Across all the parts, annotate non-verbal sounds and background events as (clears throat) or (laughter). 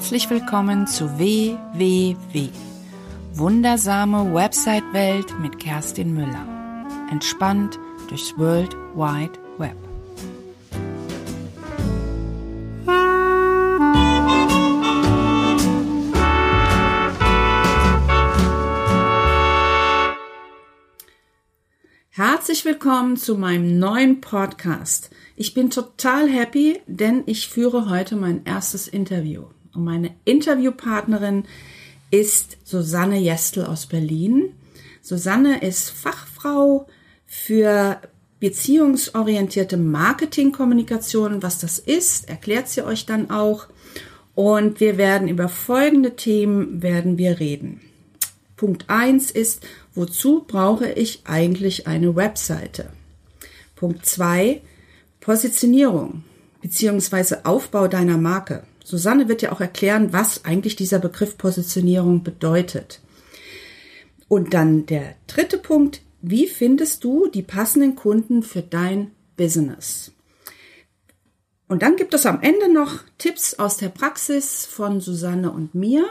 Herzlich willkommen zu WWW. Wundersame Website-Welt mit Kerstin Müller. Entspannt durchs World Wide Web. Herzlich willkommen zu meinem neuen Podcast. Ich bin total happy, denn ich führe heute mein erstes Interview. Und meine Interviewpartnerin ist Susanne Jestel aus Berlin. Susanne ist Fachfrau für beziehungsorientierte Marketingkommunikation. Was das ist, erklärt sie euch dann auch. Und wir werden über folgende Themen werden wir reden. Punkt eins ist, wozu brauche ich eigentlich eine Webseite? Punkt zwei Positionierung beziehungsweise Aufbau deiner Marke. Susanne wird ja auch erklären, was eigentlich dieser Begriff Positionierung bedeutet. Und dann der dritte Punkt, wie findest du die passenden Kunden für dein Business? Und dann gibt es am Ende noch Tipps aus der Praxis von Susanne und mir.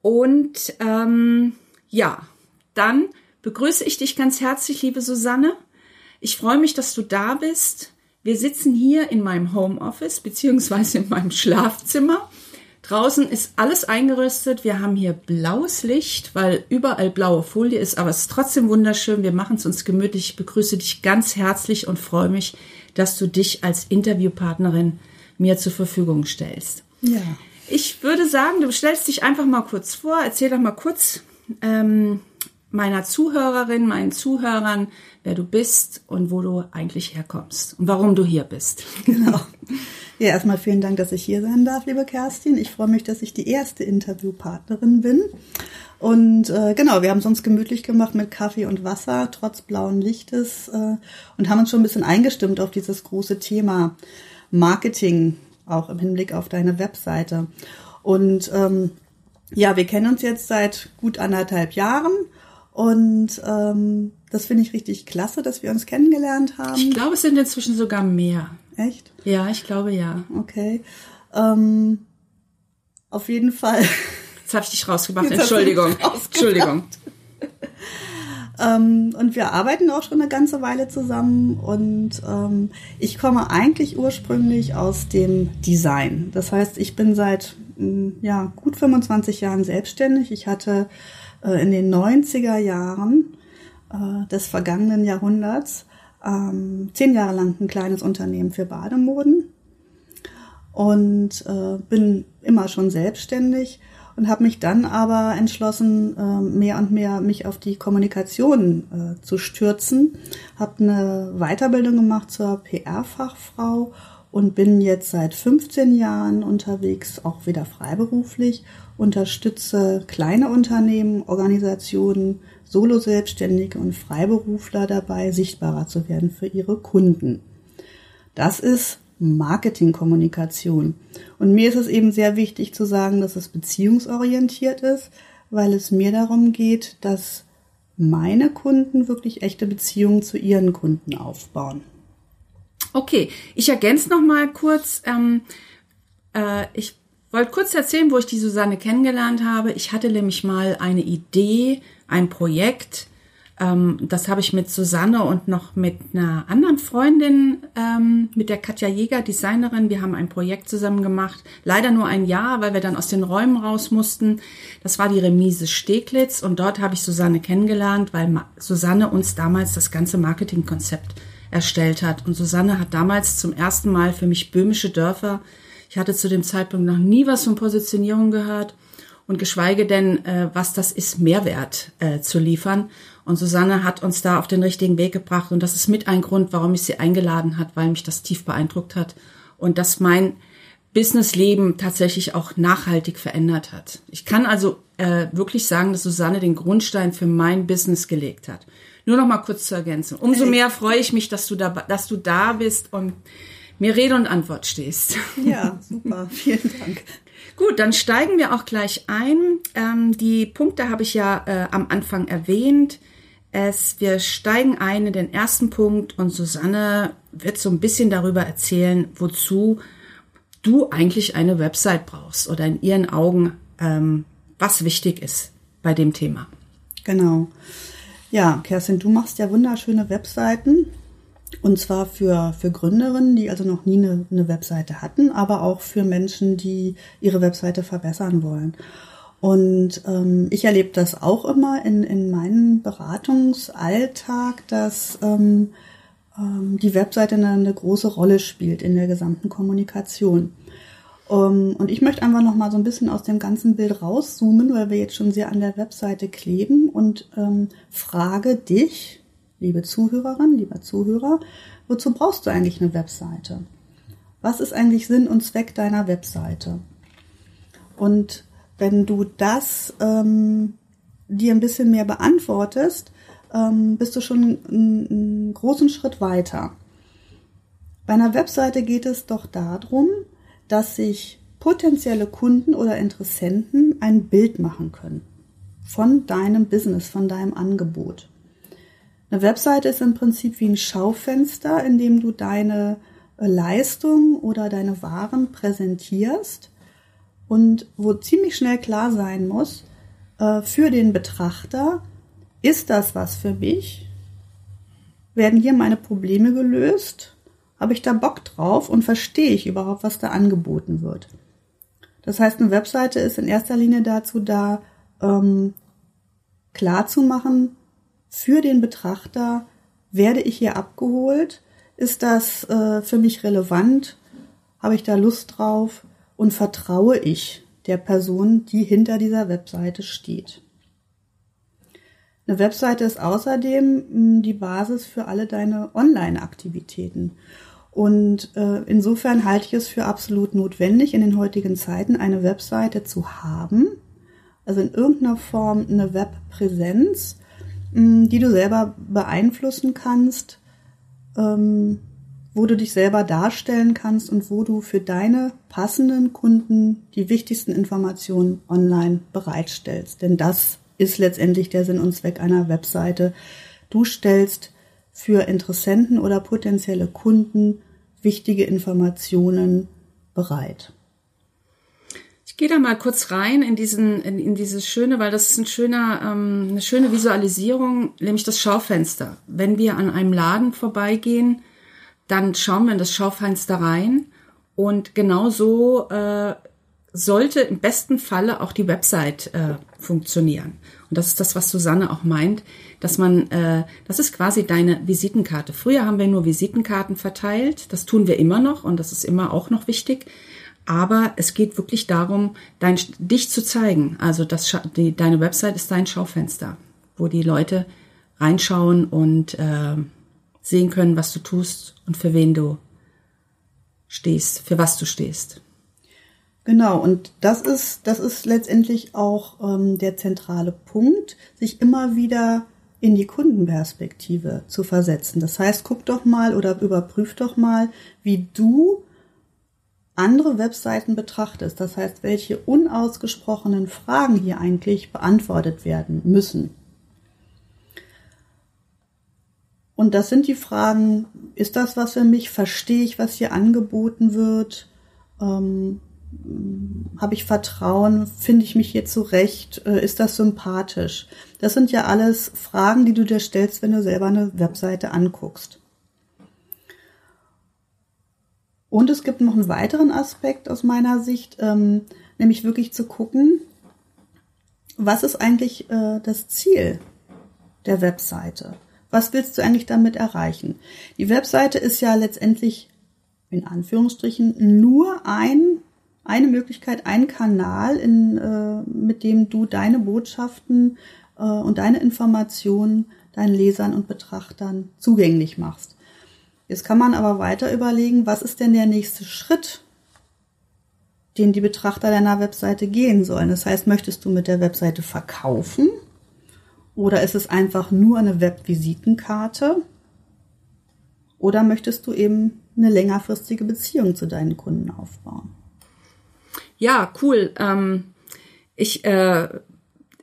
Und ähm, ja, dann begrüße ich dich ganz herzlich, liebe Susanne. Ich freue mich, dass du da bist. Wir sitzen hier in meinem Homeoffice beziehungsweise in meinem Schlafzimmer. Draußen ist alles eingerüstet. Wir haben hier blaues Licht, weil überall blaue Folie ist, aber es ist trotzdem wunderschön. Wir machen es uns gemütlich. Ich begrüße dich ganz herzlich und freue mich, dass du dich als Interviewpartnerin mir zur Verfügung stellst. Ja. Ich würde sagen, du stellst dich einfach mal kurz vor. Erzähl doch mal kurz ähm, meiner Zuhörerin, meinen Zuhörern, wer du bist und wo du eigentlich herkommst und warum du hier bist. (laughs) Genau. Ja, erstmal vielen Dank, dass ich hier sein darf, liebe Kerstin. Ich freue mich, dass ich die erste Interviewpartnerin bin. Und äh, genau, wir haben es uns gemütlich gemacht mit Kaffee und Wasser, trotz blauen Lichtes, äh, und haben uns schon ein bisschen eingestimmt auf dieses große Thema Marketing, auch im Hinblick auf deine Webseite. Und ähm, ja, wir kennen uns jetzt seit gut anderthalb Jahren und ähm, das finde ich richtig klasse, dass wir uns kennengelernt haben. Ich glaube, es sind inzwischen sogar mehr. Echt? Ja, ich glaube ja. Okay. Ähm, auf jeden Fall. Jetzt habe ich dich rausgebracht. Entschuldigung. Rausgebracht. Entschuldigung. Ähm, und wir arbeiten auch schon eine ganze Weile zusammen und ähm, ich komme eigentlich ursprünglich aus dem Design. Das heißt, ich bin seit mm, ja, gut 25 Jahren selbstständig. Ich hatte in den 90er Jahren äh, des vergangenen Jahrhunderts ähm, zehn Jahre lang ein kleines Unternehmen für Bademoden. Und äh, bin immer schon selbstständig und habe mich dann aber entschlossen, äh, mehr und mehr mich auf die Kommunikation äh, zu stürzen, habe eine Weiterbildung gemacht zur PR-Fachfrau und bin jetzt seit 15 Jahren unterwegs, auch wieder freiberuflich, unterstütze kleine Unternehmen, Organisationen, Solo-Selbstständige und Freiberufler dabei, sichtbarer zu werden für ihre Kunden. Das ist Marketingkommunikation. Und mir ist es eben sehr wichtig zu sagen, dass es beziehungsorientiert ist, weil es mir darum geht, dass meine Kunden wirklich echte Beziehungen zu ihren Kunden aufbauen. Okay, ich ergänze noch mal kurz. Ähm, äh, ich wollte kurz erzählen, wo ich die Susanne kennengelernt habe. Ich hatte nämlich mal eine Idee, ein Projekt. Ähm, das habe ich mit Susanne und noch mit einer anderen Freundin, ähm, mit der Katja Jäger, Designerin. Wir haben ein Projekt zusammen gemacht. Leider nur ein Jahr, weil wir dann aus den Räumen raus mussten. Das war die Remise Steglitz und dort habe ich Susanne kennengelernt, weil Susanne uns damals das ganze Marketingkonzept erstellt hat. Und Susanne hat damals zum ersten Mal für mich böhmische Dörfer ich hatte zu dem Zeitpunkt noch nie was von Positionierung gehört und geschweige denn, äh, was das ist, Mehrwert äh, zu liefern. Und Susanne hat uns da auf den richtigen Weg gebracht und das ist mit ein Grund, warum ich sie eingeladen hat, weil mich das tief beeindruckt hat und dass mein Businessleben tatsächlich auch nachhaltig verändert hat. Ich kann also äh, wirklich sagen, dass Susanne den Grundstein für mein Business gelegt hat. Nur noch mal kurz zu ergänzen. Umso mehr freue ich mich, dass du da, dass du da bist und mir Rede und Antwort stehst. (laughs) Ja, super. Vielen Dank. Gut, dann steigen wir auch gleich ein. Ähm, die Punkte habe ich ja äh, am Anfang erwähnt. Es, wir steigen ein in den ersten Punkt und Susanne wird so ein bisschen darüber erzählen, wozu du eigentlich eine Website brauchst oder in ihren Augen, ähm, was wichtig ist bei dem Thema. Genau. Ja, Kerstin, du machst ja wunderschöne Webseiten. Und zwar für, für Gründerinnen, die also noch nie eine, eine Webseite hatten, aber auch für Menschen, die ihre Webseite verbessern wollen. Und ähm, ich erlebe das auch immer in, in meinem Beratungsalltag, dass ähm, ähm, die Webseite eine, eine große Rolle spielt in der gesamten Kommunikation. Um, ähm, und ich möchte einfach noch mal so ein bisschen aus dem ganzen Bild rauszoomen, weil wir jetzt schon sehr an der Webseite kleben und ähm, frage dich, liebe Zuhörerin, lieber Zuhörer, wozu brauchst du eigentlich eine Webseite? Was ist eigentlich Sinn und Zweck deiner Webseite? Und wenn du das ähm, dir ein bisschen mehr beantwortest, ähm, bist du schon einen, einen großen Schritt weiter. Bei einer Webseite geht es doch darum, dass sich potenzielle Kunden oder Interessenten ein Bild machen können von deinem Business, von deinem Angebot. Eine Webseite ist im Prinzip wie ein Schaufenster, in dem du deine äh, Leistung oder deine Waren präsentierst und wo ziemlich schnell klar sein muss äh, für den Betrachter, ist das was für mich? Werden hier meine Probleme gelöst? Habe ich da Bock drauf und verstehe ich überhaupt, was da angeboten wird? Das heißt, eine Webseite ist in erster Linie dazu da, ähm, klar zu machen, für den Betrachter, werde ich hier abgeholt? Ist das äh, für mich relevant? Habe ich da Lust drauf? Und vertraue ich der Person, die hinter dieser Webseite steht? Eine Webseite ist außerdem hm, die Basis für alle deine Online-Aktivitäten. Und äh, insofern halte ich es für absolut notwendig, in den heutigen Zeiten eine Webseite zu haben, also in irgendeiner Form eine Webpräsenz, die du selber beeinflussen kannst, ähm, wo du dich selber darstellen kannst und wo du für deine passenden Kunden die wichtigsten Informationen online bereitstellst. Denn das ist letztendlich der Sinn und Zweck einer Webseite. Du stellst für Interessenten oder potenzielle Kunden wichtige Informationen bereit. Ich gehe da mal kurz rein in diesen, in, in dieses schöne, weil das ist ein schöner, ähm, eine schöne Visualisierung, nämlich das Schaufenster. Wenn wir an einem Laden vorbeigehen, dann schauen wir in das Schaufenster rein und genau so äh, sollte im besten Falle auch die Website äh, funktionieren. Und das ist das, was Susanne auch meint, dass man, äh, das ist quasi deine Visitenkarte. Früher haben wir nur Visitenkarten verteilt, das tun wir immer noch und das ist immer auch noch wichtig. Aber es geht wirklich darum, dein, dich zu zeigen. Also das, die, deine Website ist dein Schaufenster, wo die Leute reinschauen und äh, sehen können, was du tust und für wen du stehst, für was du stehst. Genau, und das ist, das ist letztendlich auch ähm, der zentrale Punkt, sich immer wieder in die Kundenperspektive zu versetzen. Das heißt, guck doch mal oder überprüf doch mal, wie du andere Webseiten betrachtest, das heißt, welche unausgesprochenen Fragen hier eigentlich beantwortet werden müssen. Und das sind die Fragen, ist das was für mich? Verstehe ich, was hier angeboten wird? Ähm, Habe ich Vertrauen? Finde ich mich hier zurecht? Äh, ist das sympathisch? Das sind ja alles Fragen, die du dir stellst, wenn du selber eine Webseite anguckst. Und es gibt noch einen weiteren Aspekt aus meiner Sicht, ähm, nämlich wirklich zu gucken, was ist eigentlich äh, das Ziel der Webseite? Was willst du eigentlich damit erreichen? Die Webseite ist ja letztendlich in Anführungsstrichen nur ein, eine Möglichkeit, ein Kanal, in, äh, mit dem du deine Botschaften äh, und deine Informationen deinen Lesern und Betrachtern zugänglich machst. Jetzt kann man aber weiter überlegen, was ist denn der nächste Schritt, den die Betrachter deiner Webseite gehen sollen. Das heißt, möchtest du mit der Webseite verkaufen oder ist es einfach nur eine Webvisitenkarte oder möchtest du eben eine längerfristige Beziehung zu deinen Kunden aufbauen? Ja, cool. Ähm, ich äh,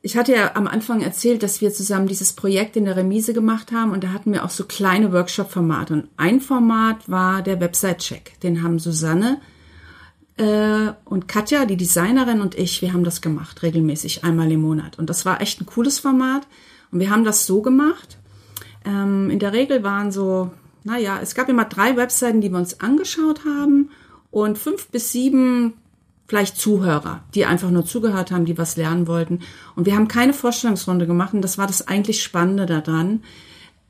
ich hatte ja am Anfang erzählt, dass wir zusammen dieses Projekt in der Remise gemacht haben und da hatten wir auch so kleine Workshop-Formate. Und ein Format war der Website-Check. Den haben Susanne Äh, und Katja, die Designerin und ich, wir haben das gemacht, regelmäßig, einmal im Monat. Und das war echt ein cooles Format. Und wir haben das so gemacht. Ähm, in der Regel waren so, naja, es gab immer drei Webseiten, die wir uns angeschaut haben und fünf bis sieben vielleicht Zuhörer, die einfach nur zugehört haben, die was lernen wollten. Und wir haben keine Vorstellungsrunde gemacht und das war das eigentlich Spannende daran.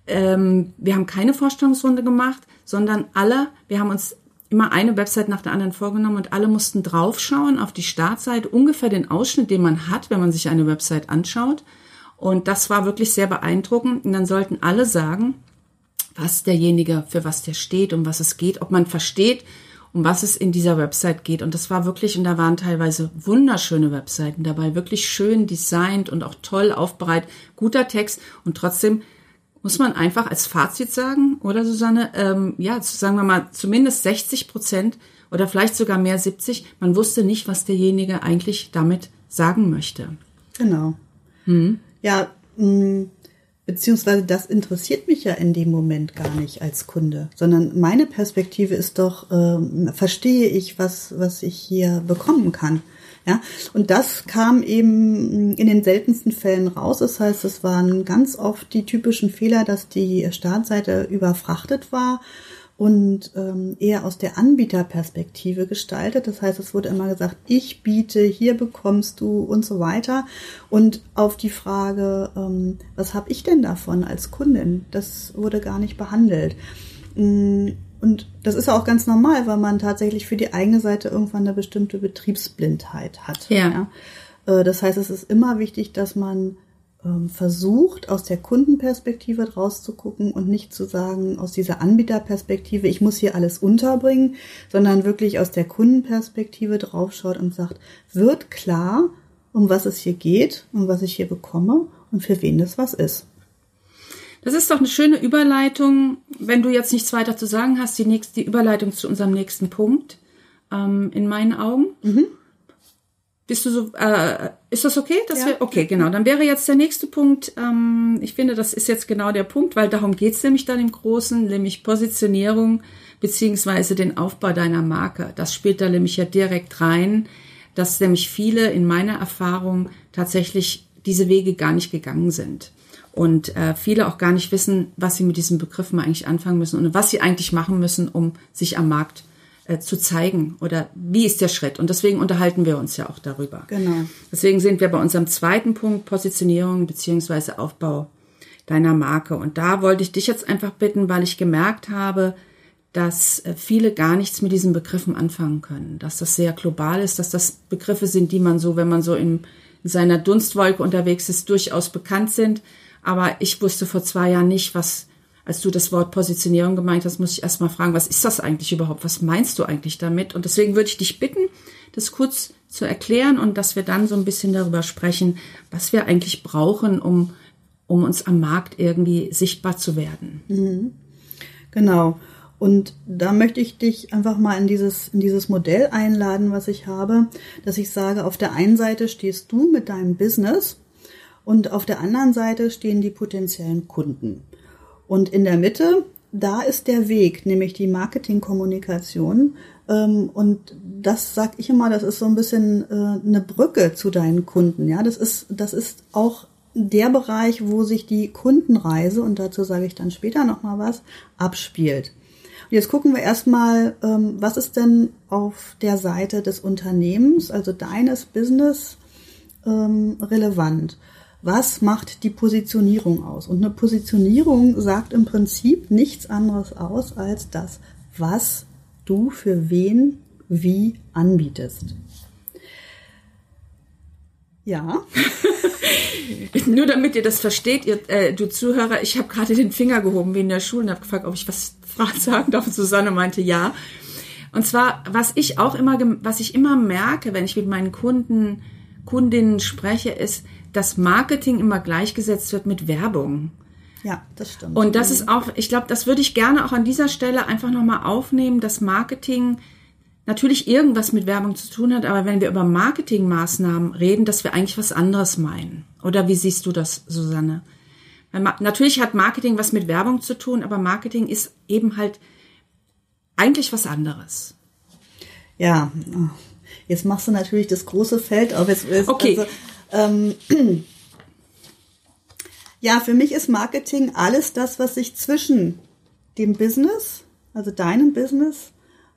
Ähm, wir haben keine Vorstellungsrunde gemacht, sondern alle, wir haben uns immer eine Website nach der anderen vorgenommen und alle mussten draufschauen auf die Startseite, ungefähr den Ausschnitt, den man hat, wenn man sich eine Website anschaut. Und das war wirklich sehr beeindruckend. Und dann sollten alle sagen, was derjenige, für was der steht, um was es geht, ob man versteht, um was es in dieser Website geht. Und das war wirklich, und da waren teilweise wunderschöne Webseiten dabei, wirklich schön designt und auch toll aufbereitet, guter Text und trotzdem muss man einfach als Fazit sagen, oder Susanne, ähm, ja, sagen wir mal, zumindest 60 Prozent oder vielleicht sogar mehr 70, man wusste nicht, was derjenige eigentlich damit sagen möchte. Genau. Hm? Ja, mh, mm, beziehungsweise das interessiert mich ja in dem Moment gar nicht als Kunde, sondern meine Perspektive ist doch, ähm, verstehe ich, was, was ich hier bekommen kann. Ja, und das kam eben in den seltensten Fällen raus. Das heißt, es waren ganz oft die typischen Fehler, dass die Startseite überfrachtet war und ähm, eher aus der Anbieterperspektive gestaltet. Das heißt, es wurde immer gesagt, ich biete, hier bekommst du und so weiter. Und auf die Frage, ähm, was habe ich denn davon als Kundin, das wurde gar nicht behandelt. Mm, und das ist auch ganz normal, weil man tatsächlich für die eigene Seite irgendwann eine bestimmte Betriebsblindheit hat. Ja. ja? Äh, das heißt, es ist immer wichtig, dass man versucht, aus der Kundenperspektive draus zu gucken und nicht zu sagen, aus dieser Anbieterperspektive, ich muss hier alles unterbringen, sondern wirklich aus der Kundenperspektive draufschaut und sagt, wird klar, um was es hier geht, um was ich hier bekomme und für wen das was ist. Das ist doch eine schöne Überleitung, wenn du jetzt nichts weiter zu sagen hast, die, nächste, die Überleitung zu unserem nächsten Punkt, ähm, in meinen Augen. Mhm. Bist du so, äh, ist das okay? Dass ja. wir, okay, genau. Dann wäre jetzt der nächste Punkt, ähm, ich finde, das ist jetzt genau der Punkt, weil darum geht's nämlich dann im Großen, nämlich Positionierung beziehungsweise den Aufbau deiner Marke. Das spielt da nämlich ja direkt rein, dass nämlich viele in meiner Erfahrung tatsächlich diese Wege gar nicht gegangen sind und äh, viele auch gar nicht wissen, was sie mit diesen Begriffen eigentlich anfangen müssen und was sie eigentlich machen müssen, um sich am Markt äh, zu zeigen oder wie ist der Schritt. Und deswegen unterhalten wir uns ja auch darüber. Genau. Deswegen sind wir bei unserem zweiten Punkt Positionierung beziehungsweise Aufbau deiner Marke. Und da wollte ich dich jetzt einfach bitten, weil ich gemerkt habe, dass äh, viele gar nichts mit diesen Begriffen anfangen können, dass das sehr global ist, dass das Begriffe sind, die man so, wenn man so in, in seiner Dunstwolke unterwegs ist, durchaus bekannt sind aber ich wusste vor zwei Jahren nicht, was, als du das Wort Positionierung gemeint hast, muss ich erst mal fragen, was ist das eigentlich überhaupt? Was meinst du eigentlich damit? Und deswegen würde ich dich bitten, das kurz zu erklären und dass wir dann so ein bisschen darüber sprechen, was wir eigentlich brauchen, um, um uns am Markt irgendwie sichtbar zu werden. Mhm. Genau. Und da möchte ich dich einfach mal in dieses, in dieses Modell einladen, was ich habe, dass ich sage, auf der einen Seite stehst du mit deinem Business und auf der anderen Seite stehen die potenziellen Kunden. Und in der Mitte, da ist der Weg, nämlich die Marketingkommunikation. Ähm, und das sag ich immer, das ist so ein bisschen äh, eine Brücke zu deinen Kunden. Ja, das ist, das ist auch der Bereich, wo sich die Kundenreise, und dazu sage ich dann später nochmal was, abspielt. Und jetzt gucken wir erstmal, ähm, was ist denn auf der Seite des Unternehmens, also deines Business, ähm, relevant was macht die Positionierung aus? Und eine Positionierung sagt im Prinzip nichts anderes aus als das, was du für wen wie anbietest. Ja. (laughs) Nur damit ihr das versteht, ihr, äh, du Zuhörer, ich habe gerade den Finger gehoben wie in der Schule und habe gefragt, ob ich was (laughs) sagen darf. Und Susanne meinte ja. Und zwar, was ich auch immer, was ich immer merke, wenn ich mit meinen Kunden, Kundinnen spreche, ist, dass Marketing immer gleichgesetzt wird mit Werbung. Ja, das stimmt. Und das ist auch, ich glaube, das würde ich gerne auch an dieser Stelle einfach nochmal aufnehmen, dass Marketing natürlich irgendwas mit Werbung zu tun hat, aber wenn wir über Marketingmaßnahmen reden, dass wir eigentlich was anderes meinen. Oder wie siehst du das, Susanne? Natürlich hat Marketing was mit Werbung zu tun, aber Marketing ist eben halt eigentlich was anderes. Ja, jetzt machst du natürlich das große Feld auf. Jetzt, jetzt, okay. Also, ähm, (clears throat) ja, für mich ist Marketing alles das, was sich zwischen dem Business, also deinem Business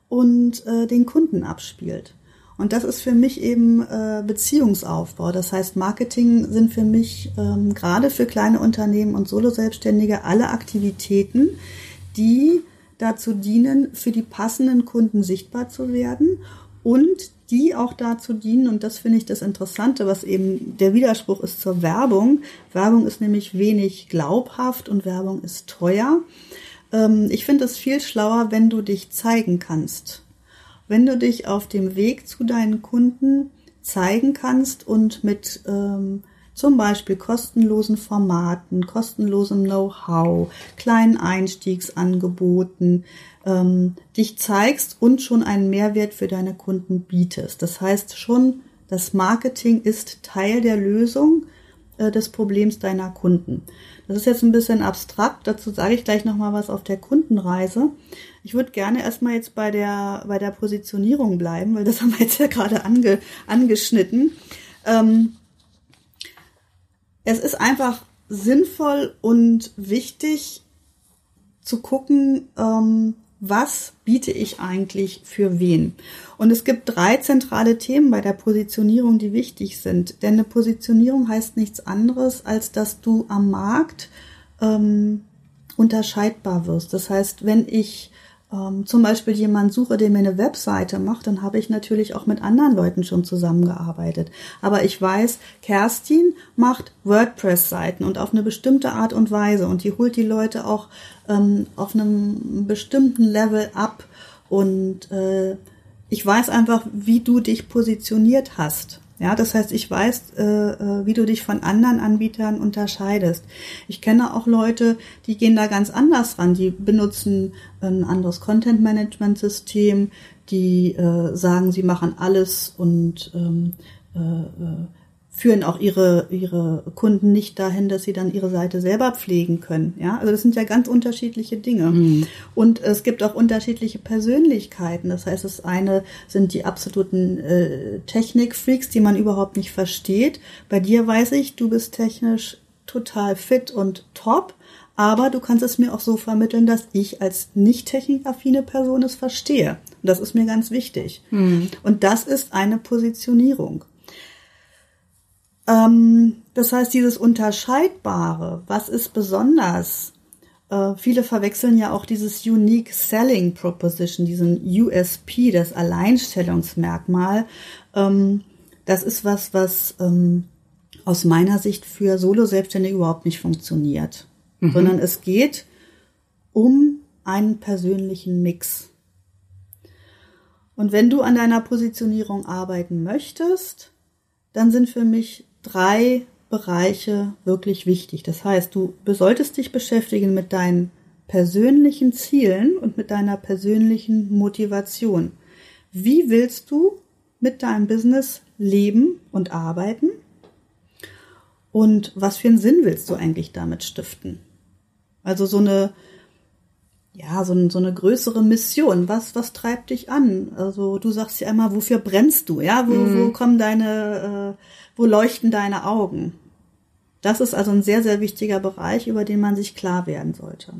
und äh, den Kunden abspielt. Und das ist für mich eben äh, Beziehungsaufbau. Das heißt, Marketing sind für mich ähm, gerade für kleine Unternehmen und Solo-Selbstständige alle Aktivitäten, die dazu dienen, für die passenden Kunden sichtbar zu werden und die auch dazu dienen, und das finde ich das Interessante, was eben der Widerspruch ist zur Werbung. Werbung ist nämlich wenig glaubhaft und Werbung ist teuer. Ähm, ich finde es viel schlauer, wenn du dich zeigen kannst wenn du dich auf dem Weg zu deinen Kunden zeigen kannst und mit ähm, zum Beispiel kostenlosen Formaten, kostenlosem Know-how, kleinen Einstiegsangeboten ähm, dich zeigst und schon einen Mehrwert für deine Kunden bietest. Das heißt schon, das Marketing ist Teil der Lösung äh, des Problems deiner Kunden. Das ist jetzt ein bisschen abstrakt, dazu sage ich gleich nochmal was auf der Kundenreise. Ich würde gerne erstmal jetzt bei der, bei der Positionierung bleiben, weil das haben wir jetzt ja gerade ange, angeschnitten. Ähm, es ist einfach sinnvoll und wichtig zu gucken, ähm, was biete ich eigentlich für wen. Und es gibt drei zentrale Themen bei der Positionierung, die wichtig sind. Denn eine Positionierung heißt nichts anderes, als dass du am Markt ähm, unterscheidbar wirst. Das heißt, wenn ich ähm, zum Beispiel jemand suche, der mir eine Webseite macht, dann habe ich natürlich auch mit anderen Leuten schon zusammengearbeitet. Aber ich weiß, Kerstin macht WordPress-Seiten und auf eine bestimmte Art und Weise und die holt die Leute auch ähm, auf einem bestimmten Level ab und äh, ich weiß einfach, wie du dich positioniert hast. Ja, das heißt, ich weiß, äh, äh, wie du dich von anderen Anbietern unterscheidest. Ich kenne auch Leute, die gehen da ganz anders ran. Die benutzen ein anderes Content-Management-System, die äh, sagen, sie machen alles und ähm, äh, äh führen auch ihre, ihre Kunden nicht dahin, dass sie dann ihre Seite selber pflegen können. Ja, also das sind ja ganz unterschiedliche Dinge. Mhm. Und es gibt auch unterschiedliche Persönlichkeiten. Das heißt, das eine sind die absoluten äh, Technikfreaks, die man überhaupt nicht versteht. Bei dir weiß ich, du bist technisch total fit und top. Aber du kannst es mir auch so vermitteln, dass ich als nicht technikaffine Person es verstehe. Und das ist mir ganz wichtig. Mhm. Und das ist eine Positionierung. Ähm, das heißt, dieses Unterscheidbare, was ist besonders? Äh, viele verwechseln ja auch dieses Unique Selling Proposition, diesen USP, das Alleinstellungsmerkmal. Ähm, das ist was, was ähm, aus meiner Sicht für Solo-Selbstständige überhaupt nicht funktioniert, mhm. sondern es geht um einen persönlichen Mix. Und wenn du an deiner Positionierung arbeiten möchtest, dann sind für mich drei Bereiche wirklich wichtig. Das heißt, du solltest dich beschäftigen mit deinen persönlichen Zielen und mit deiner persönlichen Motivation. Wie willst du mit deinem Business leben und arbeiten? Und was für einen Sinn willst du eigentlich damit stiften? Also so eine, ja, so, so eine größere Mission. Was, was treibt dich an? Also du sagst ja immer, wofür brennst du? Ja, wo, mhm. wo kommen deine, äh, wo leuchten deine Augen? Das ist also ein sehr, sehr wichtiger Bereich, über den man sich klar werden sollte.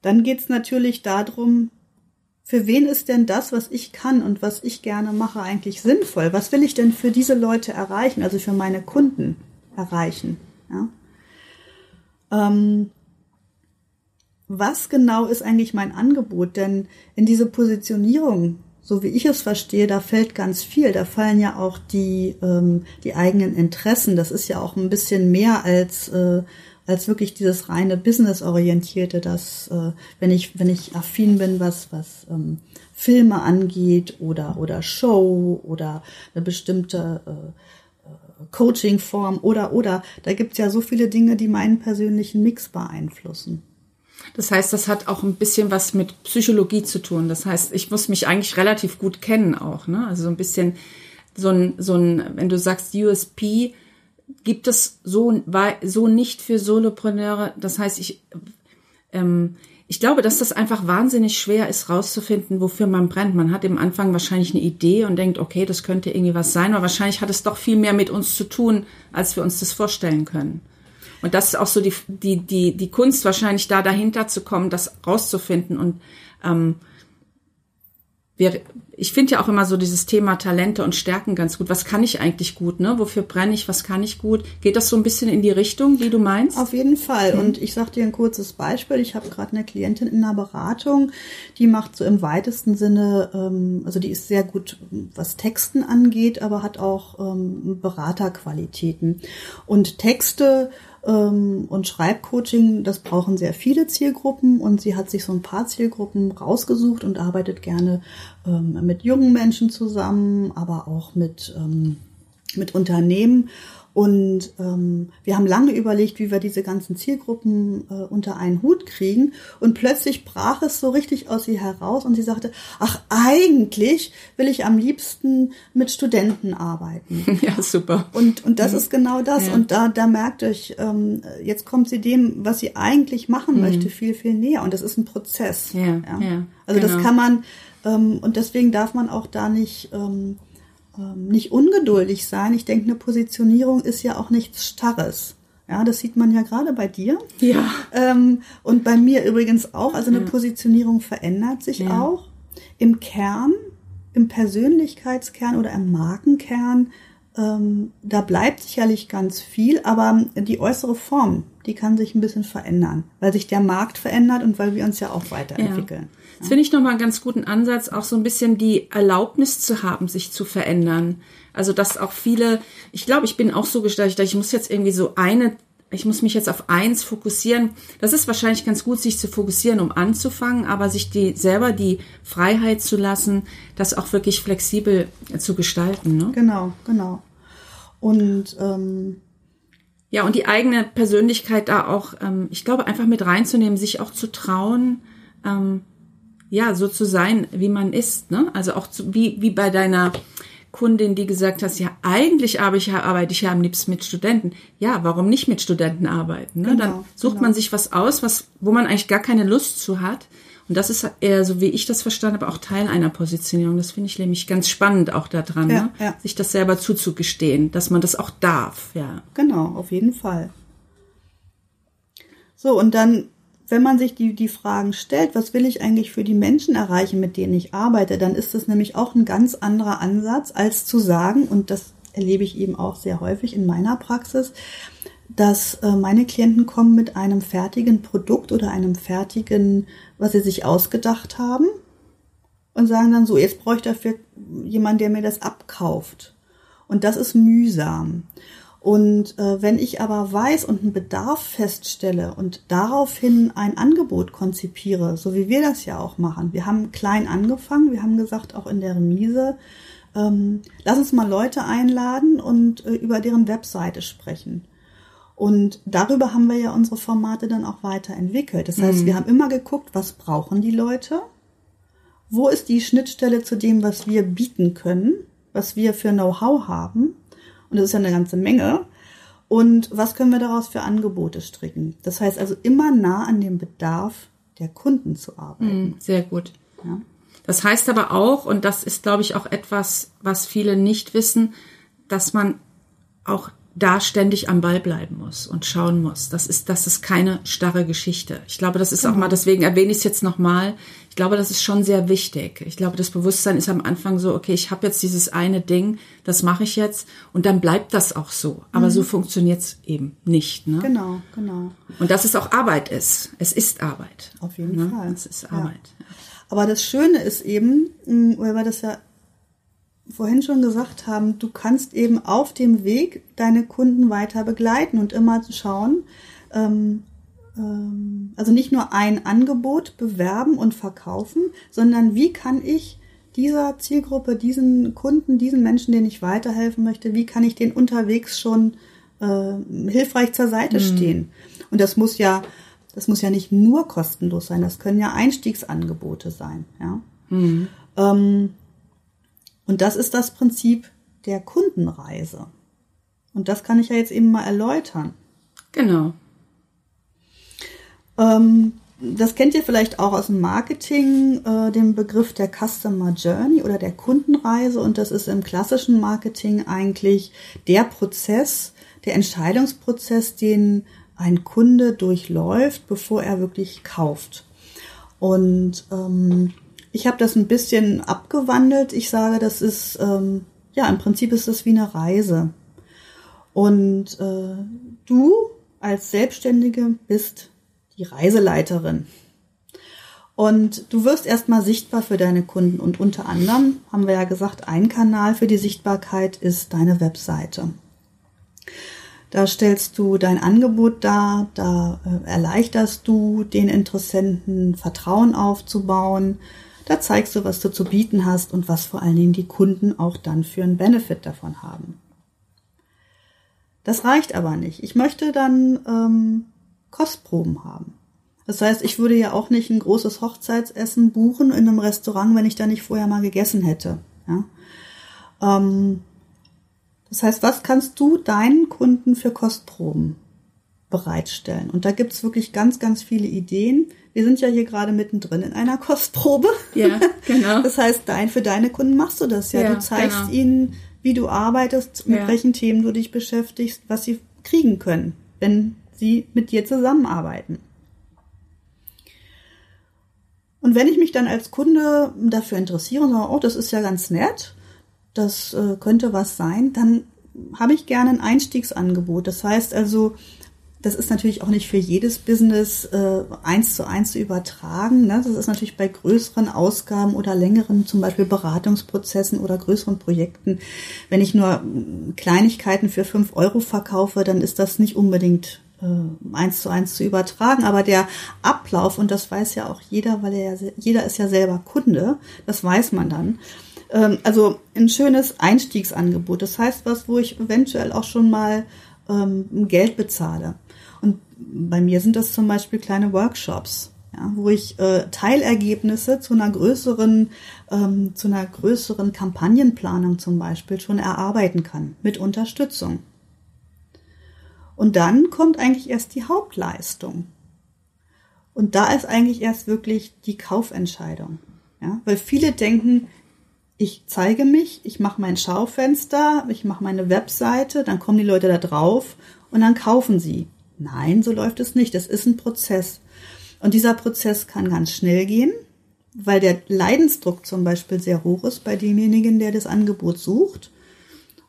Dann geht es natürlich darum, für wen ist denn das, was ich kann und was ich gerne mache, eigentlich sinnvoll? Was will ich denn für diese Leute erreichen, also für meine Kunden erreichen? Ja? Ähm, was genau ist eigentlich mein Angebot? Denn in diese Positionierung so wie ich es verstehe, da fällt ganz viel. Da fallen ja auch die, ähm, die eigenen Interessen. Das ist ja auch ein bisschen mehr als, äh, als wirklich dieses reine Business-orientierte, dass äh, wenn ich, wenn ich affin bin, was, was ähm, Filme angeht oder, oder Show oder eine bestimmte äh, äh Coaching-Form oder, oder, da gibt's ja so viele Dinge, die meinen persönlichen Mix beeinflussen. Das heißt, das hat auch ein bisschen was mit Psychologie zu tun. Das heißt, ich muss mich eigentlich relativ gut kennen auch. Ne? Also so ein bisschen so ein, so ein, wenn du sagst USP, gibt es so, so nicht für Solopreneure. Das heißt, ich, ähm, ich glaube, dass das einfach wahnsinnig schwer ist, rauszufinden, wofür man brennt. Man hat im Anfang wahrscheinlich eine Idee und denkt, okay, das könnte irgendwie was sein, aber wahrscheinlich hat es doch viel mehr mit uns zu tun, als wir uns das vorstellen können. Und das ist auch so die, die, die, die Kunst wahrscheinlich da dahinter zu kommen, das rauszufinden und ähm, wir, ich finde ja auch immer so dieses Thema Talente und Stärken ganz gut. Was kann ich eigentlich gut, ne? Wofür brenne ich? Was kann ich gut? Geht das so ein bisschen in die Richtung, wie du meinst? Auf jeden Fall. Mhm. Und ich sage dir ein kurzes Beispiel. Ich habe gerade eine Klientin in einer Beratung, die macht so im weitesten Sinne, ähm, also die ist sehr gut, was Texten angeht, aber hat auch ähm, Beraterqualitäten. Und Texte und Schreibcoaching, das brauchen sehr viele Zielgruppen und sie hat sich so ein paar Zielgruppen rausgesucht und arbeitet gerne ähm, mit jungen Menschen zusammen, aber auch mit, ähm, mit Unternehmen. Und ähm, wir haben lange überlegt, wie wir diese ganzen Zielgruppen äh, unter einen Hut kriegen. Und plötzlich brach es so richtig aus ihr heraus und sie sagte, ach, eigentlich will ich am liebsten mit Studenten arbeiten. (laughs) Ja, super. Und, und das mhm. ist genau das. Ja. Und da, da merkt euch, ähm, jetzt kommt sie dem, was sie eigentlich machen mhm. möchte, viel, viel näher. Und das ist ein Prozess. Ja, ja. ja also genau. das kann man, ähm, und deswegen darf man auch da nicht... Ähm, ähm, nicht ungeduldig sein. Ich denke, eine Positionierung ist ja auch nichts Starres. Ja, das sieht man ja gerade bei dir. Ja. Ähm, und bei mir übrigens auch. Also eine ja. Positionierung verändert sich ja. auch. Im Kern, im Persönlichkeitskern oder im Markenkern, ähm, da bleibt sicherlich ganz viel, aber die äußere Form, die kann sich ein bisschen verändern, weil sich der Markt verändert und weil wir uns ja auch weiterentwickeln. Ja. Das finde ich nochmal einen ganz guten Ansatz, auch so ein bisschen die Erlaubnis zu haben, sich zu verändern. Also, dass auch viele, ich glaube, ich bin auch so gestaltet, ich muss jetzt irgendwie so eine, ich muss mich jetzt auf eins fokussieren. Das ist wahrscheinlich ganz gut, sich zu fokussieren, um anzufangen, aber sich die, selber die Freiheit zu lassen, das auch wirklich flexibel zu gestalten. Ne? Genau, genau. Und, ähm, ja, und die eigene Persönlichkeit da auch, ähm, ich glaube, einfach mit reinzunehmen, sich auch zu trauen, ähm, ja, so zu sein, wie man ist. Ne? Also auch zu, wie, wie bei deiner Kundin, die gesagt hast, ja, eigentlich arbeite ich, ja, am liebsten mit Studenten. Ja, warum nicht mit Studenten arbeiten? Ne? Genau, Dann sucht genau. man sich was aus, was, wo man eigentlich gar keine Lust zu hat. Und das ist eher, so wie ich das verstanden habe, auch Teil einer Positionierung. Das finde ich nämlich ganz spannend auch daran, ja, ne? ja. sich das selber zuzugestehen, dass man das auch darf. Ja. Genau, auf jeden Fall. So, und dann wenn man sich die, die Fragen stellt, was will ich eigentlich für die Menschen erreichen, mit denen ich arbeite, dann ist das nämlich auch ein ganz anderer Ansatz, als zu sagen, und das erlebe ich eben auch sehr häufig in meiner Praxis, dass äh, meine Klienten kommen mit einem fertigen Produkt oder einem fertigen, was sie sich ausgedacht haben und sagen dann so, jetzt brauche ich dafür jemanden, der mir das abkauft. Und das ist mühsam. Und äh, wenn ich aber weiß und einen Bedarf feststelle und daraufhin ein Angebot konzipiere, so wie wir das ja auch machen, wir haben klein angefangen, wir haben gesagt, auch in der Remise, ähm, lass uns mal Leute einladen und äh, über deren Webseite sprechen. Und darüber haben wir ja unsere Formate dann auch weiterentwickelt. Das heißt, mhm. wir haben immer geguckt, was brauchen die Leute? Wo ist die Schnittstelle zu dem, was wir bieten können, was wir für Know-how haben? Und das ist ja eine ganze Menge. Und was können wir daraus für Angebote stricken? Das heißt also immer nah an dem Bedarf der Kunden zu arbeiten. Hm, sehr gut. Ja. Das heißt aber auch, und das ist, glaube ich, auch etwas, was viele nicht wissen, dass man auch da ständig am Ball bleiben muss und schauen muss. Das ist, das ist keine starre Geschichte. Ich glaube, das ist auch mal, deswegen erwähne ich es jetzt nochmal. Ich glaube, das ist schon sehr wichtig. Ich glaube, das Bewusstsein ist am Anfang so, okay, ich habe jetzt dieses eine Ding, das mache ich jetzt und dann bleibt das auch so. Aber mhm. so funktioniert es eben nicht. Ne? Genau, genau. Und dass es auch Arbeit ist. Es ist Arbeit. Auf jeden ne? Fall. Es ist Arbeit. Ja. Aber das Schöne ist eben, weil wir das ja vorhin schon gesagt haben, du kannst eben auf dem Weg deine Kunden weiter begleiten und immer schauen, ähm, ähm, also nicht nur ein Angebot bewerben und verkaufen, sondern wie kann ich dieser Zielgruppe, diesen Kunden, diesen Menschen, denen ich weiterhelfen möchte, wie kann ich den unterwegs schon äh, hilfreich zur Seite mhm. stehen? Und das muss ja, das muss ja nicht nur kostenlos sein, das können ja Einstiegsangebote sein, ja. Mhm. Ähm, und das ist das Prinzip der Kundenreise. Und das kann ich ja jetzt eben mal erläutern. Genau. Ähm, das kennt ihr vielleicht auch aus dem Marketing, äh, den Begriff der Customer Journey oder der Kundenreise. Und das ist im klassischen Marketing eigentlich der Prozess, der Entscheidungsprozess, den ein Kunde durchläuft, bevor er wirklich kauft. Und ähm, ich habe das ein bisschen abgewandelt. Ich sage, das ist, ähm, ja, im Prinzip ist das wie eine Reise. Und äh, du als Selbstständige bist die Reiseleiterin. Und du wirst erstmal sichtbar für deine Kunden. Und unter anderem haben wir ja gesagt, ein Kanal für die Sichtbarkeit ist deine Webseite. Da stellst du dein Angebot dar, da äh, erleichterst du den Interessenten Vertrauen aufzubauen, da zeigst du, was du zu bieten hast und was vor allen Dingen die Kunden auch dann für einen Benefit davon haben. Das reicht aber nicht. Ich möchte dann ähm, Kostproben haben. Das heißt, ich würde ja auch nicht ein großes Hochzeitsessen buchen in einem Restaurant, wenn ich da nicht vorher mal gegessen hätte. Ja? Ähm, das heißt, was kannst du deinen Kunden für Kostproben bereitstellen? Und da gibt's wirklich ganz, ganz viele Ideen. Wir sind ja hier gerade mittendrin in einer Kostprobe. Ja, (laughs) genau. Das heißt, dein, für deine Kunden machst du das ja. ja du zeigst genau. ihnen, wie du arbeitest, mit ja. welchen Themen du dich beschäftigst, was sie kriegen können, wenn sie mit dir zusammenarbeiten. Und wenn ich mich dann als Kunde dafür interessiere und sage, oh, das ist ja ganz nett, das äh, könnte was sein, dann habe ich gerne ein Einstiegsangebot. Das heißt also, das ist natürlich auch nicht für jedes Business äh, eins zu eins zu übertragen. Ne? Das ist natürlich bei größeren Ausgaben oder längeren, zum Beispiel Beratungsprozessen oder größeren Projekten. Wenn ich nur hm, Kleinigkeiten für fünf Euro verkaufe, dann ist das nicht unbedingt eins zu eins zu übertragen. Aber der Ablauf, und das weiß ja auch jeder, weil er ja, jeder ist ja selber Kunde, das weiß man dann. Ähm, also ein schönes Einstiegsangebot. Das heißt was, wo ich eventuell auch schon mal ähm, Geld bezahle. Und bei mir sind das zum Beispiel kleine Workshops, ja, wo ich äh, Teilergebnisse zu einer größeren, ähm, zu einer größeren Kampagnenplanung zum Beispiel schon erarbeiten kann mit Unterstützung. Und dann kommt eigentlich erst die Hauptleistung. Und da ist eigentlich erst wirklich die Kaufentscheidung. Ja, weil viele denken, ich zeige mich, ich mache mein Schaufenster, ich mache meine Webseite, dann kommen die Leute da drauf und dann kaufen sie. Nein, so läuft es nicht. Das ist ein Prozess. Und dieser Prozess kann ganz schnell gehen, weil der Leidensdruck zum Beispiel sehr hoch ist bei demjenigen, der das Angebot sucht.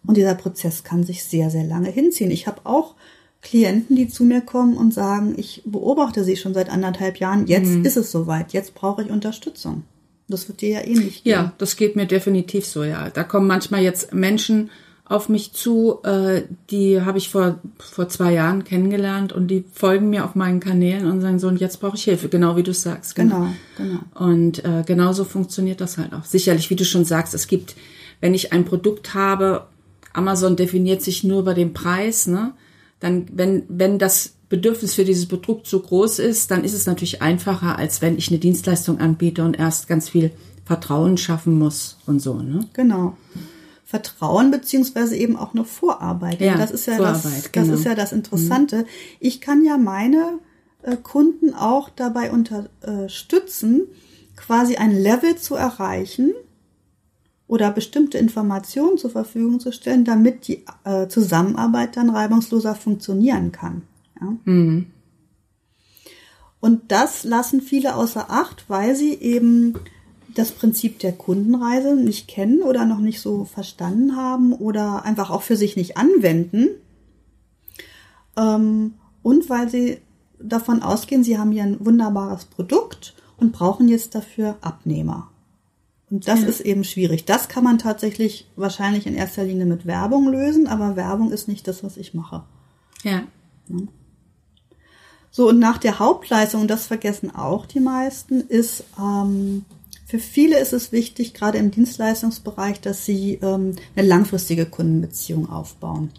Und dieser Prozess kann sich sehr, sehr lange hinziehen. Ich habe auch Klienten, die zu mir kommen und sagen, ich beobachte sie schon seit anderthalb Jahren, jetzt mhm. ist es soweit, jetzt brauche ich Unterstützung. Das wird dir ja ähnlich gehen. Ja, das geht mir definitiv so, ja. Da kommen manchmal jetzt Menschen auf mich zu, äh, die habe ich vor, vor zwei Jahren kennengelernt und die folgen mir auf meinen Kanälen und sagen so, und jetzt brauche ich Hilfe, genau wie du sagst. Genau, genau. genau. Und äh, genauso funktioniert das halt auch. Sicherlich, wie du schon sagst, es gibt, wenn ich ein Produkt habe, Amazon definiert sich nur über den Preis, ne? Dann, wenn, wenn das Bedürfnis für dieses Produkt so groß ist, dann ist es natürlich einfacher, als wenn ich eine Dienstleistung anbiete und erst ganz viel Vertrauen schaffen muss und so, ne? Genau. Vertrauen beziehungsweise eben auch eine Vorarbeit. Ja, das ist ja Vorarbeit, das, genau. das ist ja das Interessante. Mhm. Ich kann ja meine äh, Kunden auch dabei unterstützen, quasi ein Level zu erreichen oder bestimmte Informationen zur Verfügung zu stellen, damit die äh, Zusammenarbeit dann reibungsloser funktionieren kann. Ja? Mhm. Und das lassen viele außer Acht, weil sie eben das Prinzip der Kundenreise nicht kennen oder noch nicht so verstanden haben oder einfach auch für sich nicht anwenden. Ähm, und weil sie davon ausgehen, sie haben hier ein wunderbares Produkt und brauchen jetzt dafür Abnehmer. Und das ja. ist eben schwierig. Das kann man tatsächlich wahrscheinlich in erster Linie mit Werbung lösen, aber Werbung ist nicht das, was ich mache. Ja. So, und nach der Hauptleistung, und das vergessen auch die meisten, ist ähm, für viele ist es wichtig, gerade im Dienstleistungsbereich, dass sie ähm, eine langfristige Kundenbeziehung aufbauen.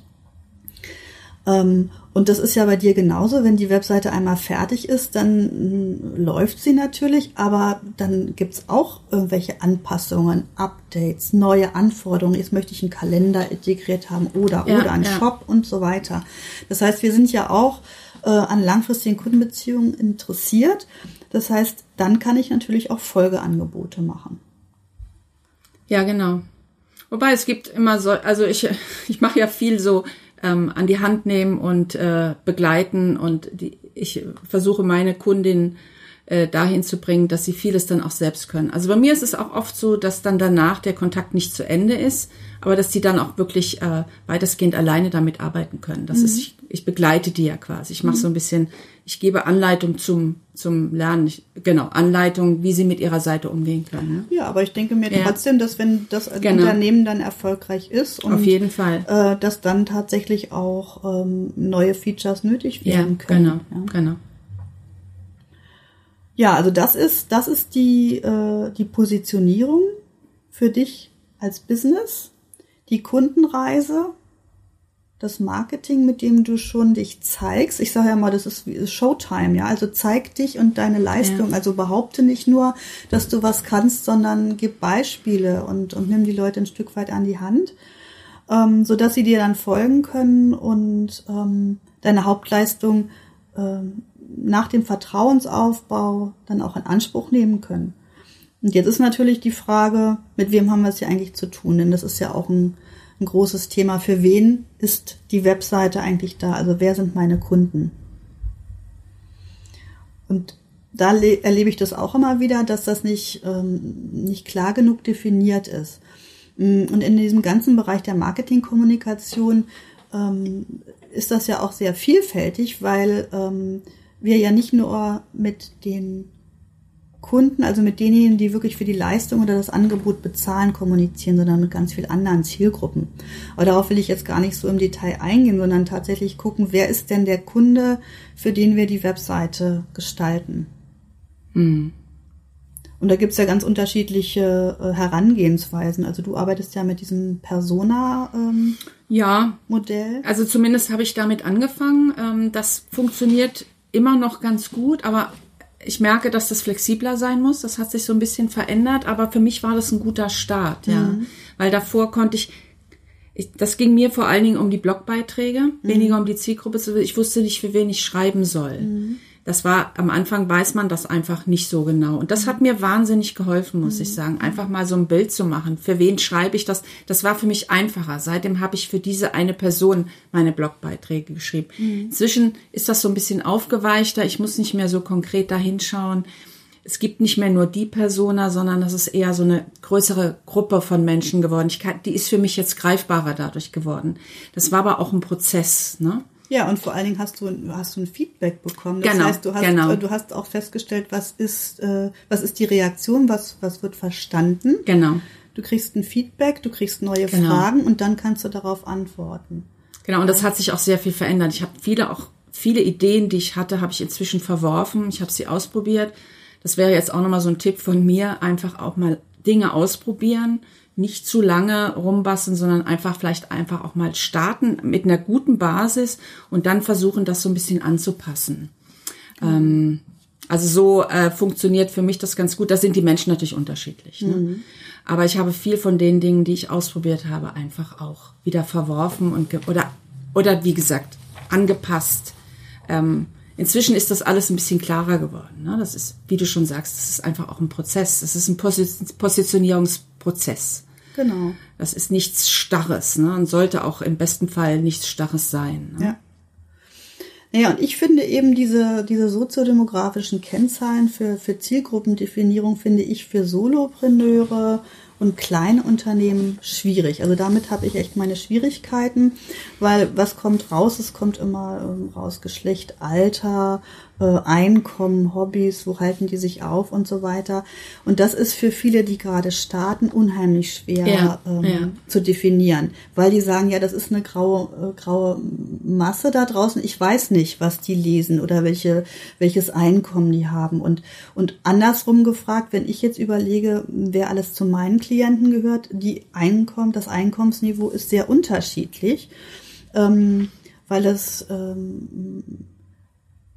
Ähm, und das ist ja bei dir genauso. Wenn die Webseite einmal fertig ist, dann mh, hm, läuft sie natürlich, aber dann gibt's auch irgendwelche Anpassungen, Updates, neue Anforderungen. Jetzt möchte ich einen Kalender integriert haben oder, ja, oder einen ja. Shop und so weiter. Das heißt, wir sind ja auch äh, an langfristigen Kundenbeziehungen interessiert. Das heißt, dann kann ich natürlich auch Folgeangebote machen. Ja, genau. Wobei es gibt immer so, also ich, (laughs) ich mache ja viel so ähm, an die Hand nehmen und äh, begleiten und die, ich versuche meine Kundin äh, dahin zu bringen, dass sie vieles dann auch selbst können. Also bei mir ist es auch oft so, dass dann danach der Kontakt nicht zu Ende ist, aber dass die dann auch wirklich äh, weitestgehend alleine damit arbeiten können. Das mhm. ist, ich, begleite die ja quasi. Ich mache mhm. so ein bisschen, ich gebe Anleitung zum, zum Lernen, ich, genau, Anleitung, wie sie mit ihrer Seite umgehen können. Ne? Ja, aber ich denke mir ja. trotzdem, dass wenn das genau. Unternehmen dann erfolgreich ist und Auf jeden Fall. Äh, dass dann tatsächlich auch ähm, neue Features nötig werden ja, können. Genau, ja? genau. Ja, also das ist, das ist die, äh, die Positionierung für dich als Business, die Kundenreise, das Marketing, mit dem du schon dich zeigst. Ich sage ja mal, das ist Showtime, ja. Also zeig dich und deine Leistung. Ja. Also behaupte nicht nur, dass du was kannst, sondern gib Beispiele und, und nimm die Leute ein Stück weit an die Hand, ähm, so dass sie dir dann folgen können und ähm, deine Hauptleistung ähm, nach dem Vertrauensaufbau dann auch in Anspruch nehmen können. Und jetzt ist natürlich die Frage, mit wem haben wir es hier eigentlich zu tun? Denn das ist ja auch ein, ein großes Thema. Für wen ist die Webseite eigentlich da? Also wer sind meine Kunden? Und da erlebe ich das auch immer wieder, dass das nicht, ähm, nicht klar genug definiert ist. Und in diesem ganzen Bereich der Marketingkommunikation ähm, ist das ja auch sehr vielfältig, weil ähm, wir ja nicht nur mit den Kunden, also mit denjenigen, die wirklich für die Leistung oder das Angebot bezahlen, kommunizieren, sondern mit ganz vielen anderen Zielgruppen. Aber darauf will ich jetzt gar nicht so im Detail eingehen, sondern tatsächlich gucken, wer ist denn der Kunde, für den wir die Webseite gestalten. Mhm. Und da gibt's ja ganz unterschiedliche äh, Herangehensweisen. Also du arbeitest ja mit diesem Persona-Modell. Ähm, ja. Also zumindest habe ich damit angefangen. Ähm, das funktioniert immer noch ganz gut, aber ich merke, dass das flexibler sein muss. Das hat sich so ein bisschen verändert, aber für mich war das ein guter Start, ja. Mhm. Weil davor konnte ich, ich, das ging mir vor allen Dingen um die Blogbeiträge, mhm. weniger um die Zielgruppe. Ich wusste nicht, für wen ich schreiben soll. Mhm das war am Anfang weiß man das einfach nicht so genau. Und das hat mir wahnsinnig geholfen, muss mhm. ich sagen. Einfach mal so ein Bild zu machen. Für wen schreibe ich das? Das war für mich einfacher. Seitdem habe ich für diese eine Person meine Blogbeiträge geschrieben. Mhm. Inzwischen ist das so ein bisschen aufgeweichter. Ich muss nicht mehr so konkret da hinschauen. Es gibt nicht mehr nur die Persona, sondern das ist eher so eine größere Gruppe von Menschen geworden. Ich kann, die ist für mich jetzt greifbarer dadurch geworden. Das war aber auch ein Prozess, ne? Ja, und vor allen Dingen hast du, hast du ein Feedback bekommen. Das genau, heißt, du hast, genau. Du hast auch festgestellt, was ist, äh, was ist die Reaktion, was, was wird verstanden. Genau. Du kriegst ein Feedback, du kriegst neue genau. Fragen und dann kannst du darauf antworten. Genau, und das hat sich auch sehr viel verändert. Ich habe viele auch, viele Ideen, die ich hatte, habe ich inzwischen verworfen. Ich habe sie ausprobiert. Das wäre jetzt auch nochmal so ein Tipp von mir, einfach auch mal Dinge ausprobieren nicht zu lange rumbasteln, sondern einfach vielleicht einfach auch mal starten mit einer guten Basis und dann versuchen, das so ein bisschen anzupassen. Mhm. Ähm, also so äh, funktioniert für mich das ganz gut. Da sind die Menschen natürlich unterschiedlich. Ne? Mhm. Aber ich habe viel von den Dingen, die ich ausprobiert habe, einfach auch wieder verworfen und oder oder wie gesagt angepasst. Ähm, inzwischen ist das alles ein bisschen klarer geworden. Ne? Das ist, wie du schon sagst, das ist einfach auch ein Prozess. Das ist ein Positionierungsprozess. Genau. Das ist nichts Starres ne? und sollte auch im besten Fall nichts Starres sein. Ne? Ja. Naja, und ich finde eben diese, diese soziodemografischen Kennzahlen für, für Zielgruppendefinierung finde ich für Solopreneure und kleine Unternehmen schwierig. Also damit habe ich echt meine Schwierigkeiten, weil was kommt raus? Es kommt immer ähm, raus Geschlecht, Alter, äh, Einkommen, Hobbys, wo halten die sich auf und so weiter. Und das ist für viele, die gerade starten, unheimlich schwer ja, ähm, ja. zu definieren, weil die sagen, ja, das ist eine graue, äh, graue Masse da draußen. Ich weiß nicht, was die lesen oder welche, welches Einkommen die haben. Und, und andersrum gefragt, wenn ich jetzt überlege, wer alles zu meinen Klienten gehört, die Einkommen, das Einkommensniveau ist sehr unterschiedlich. Ähm, weil es ähm,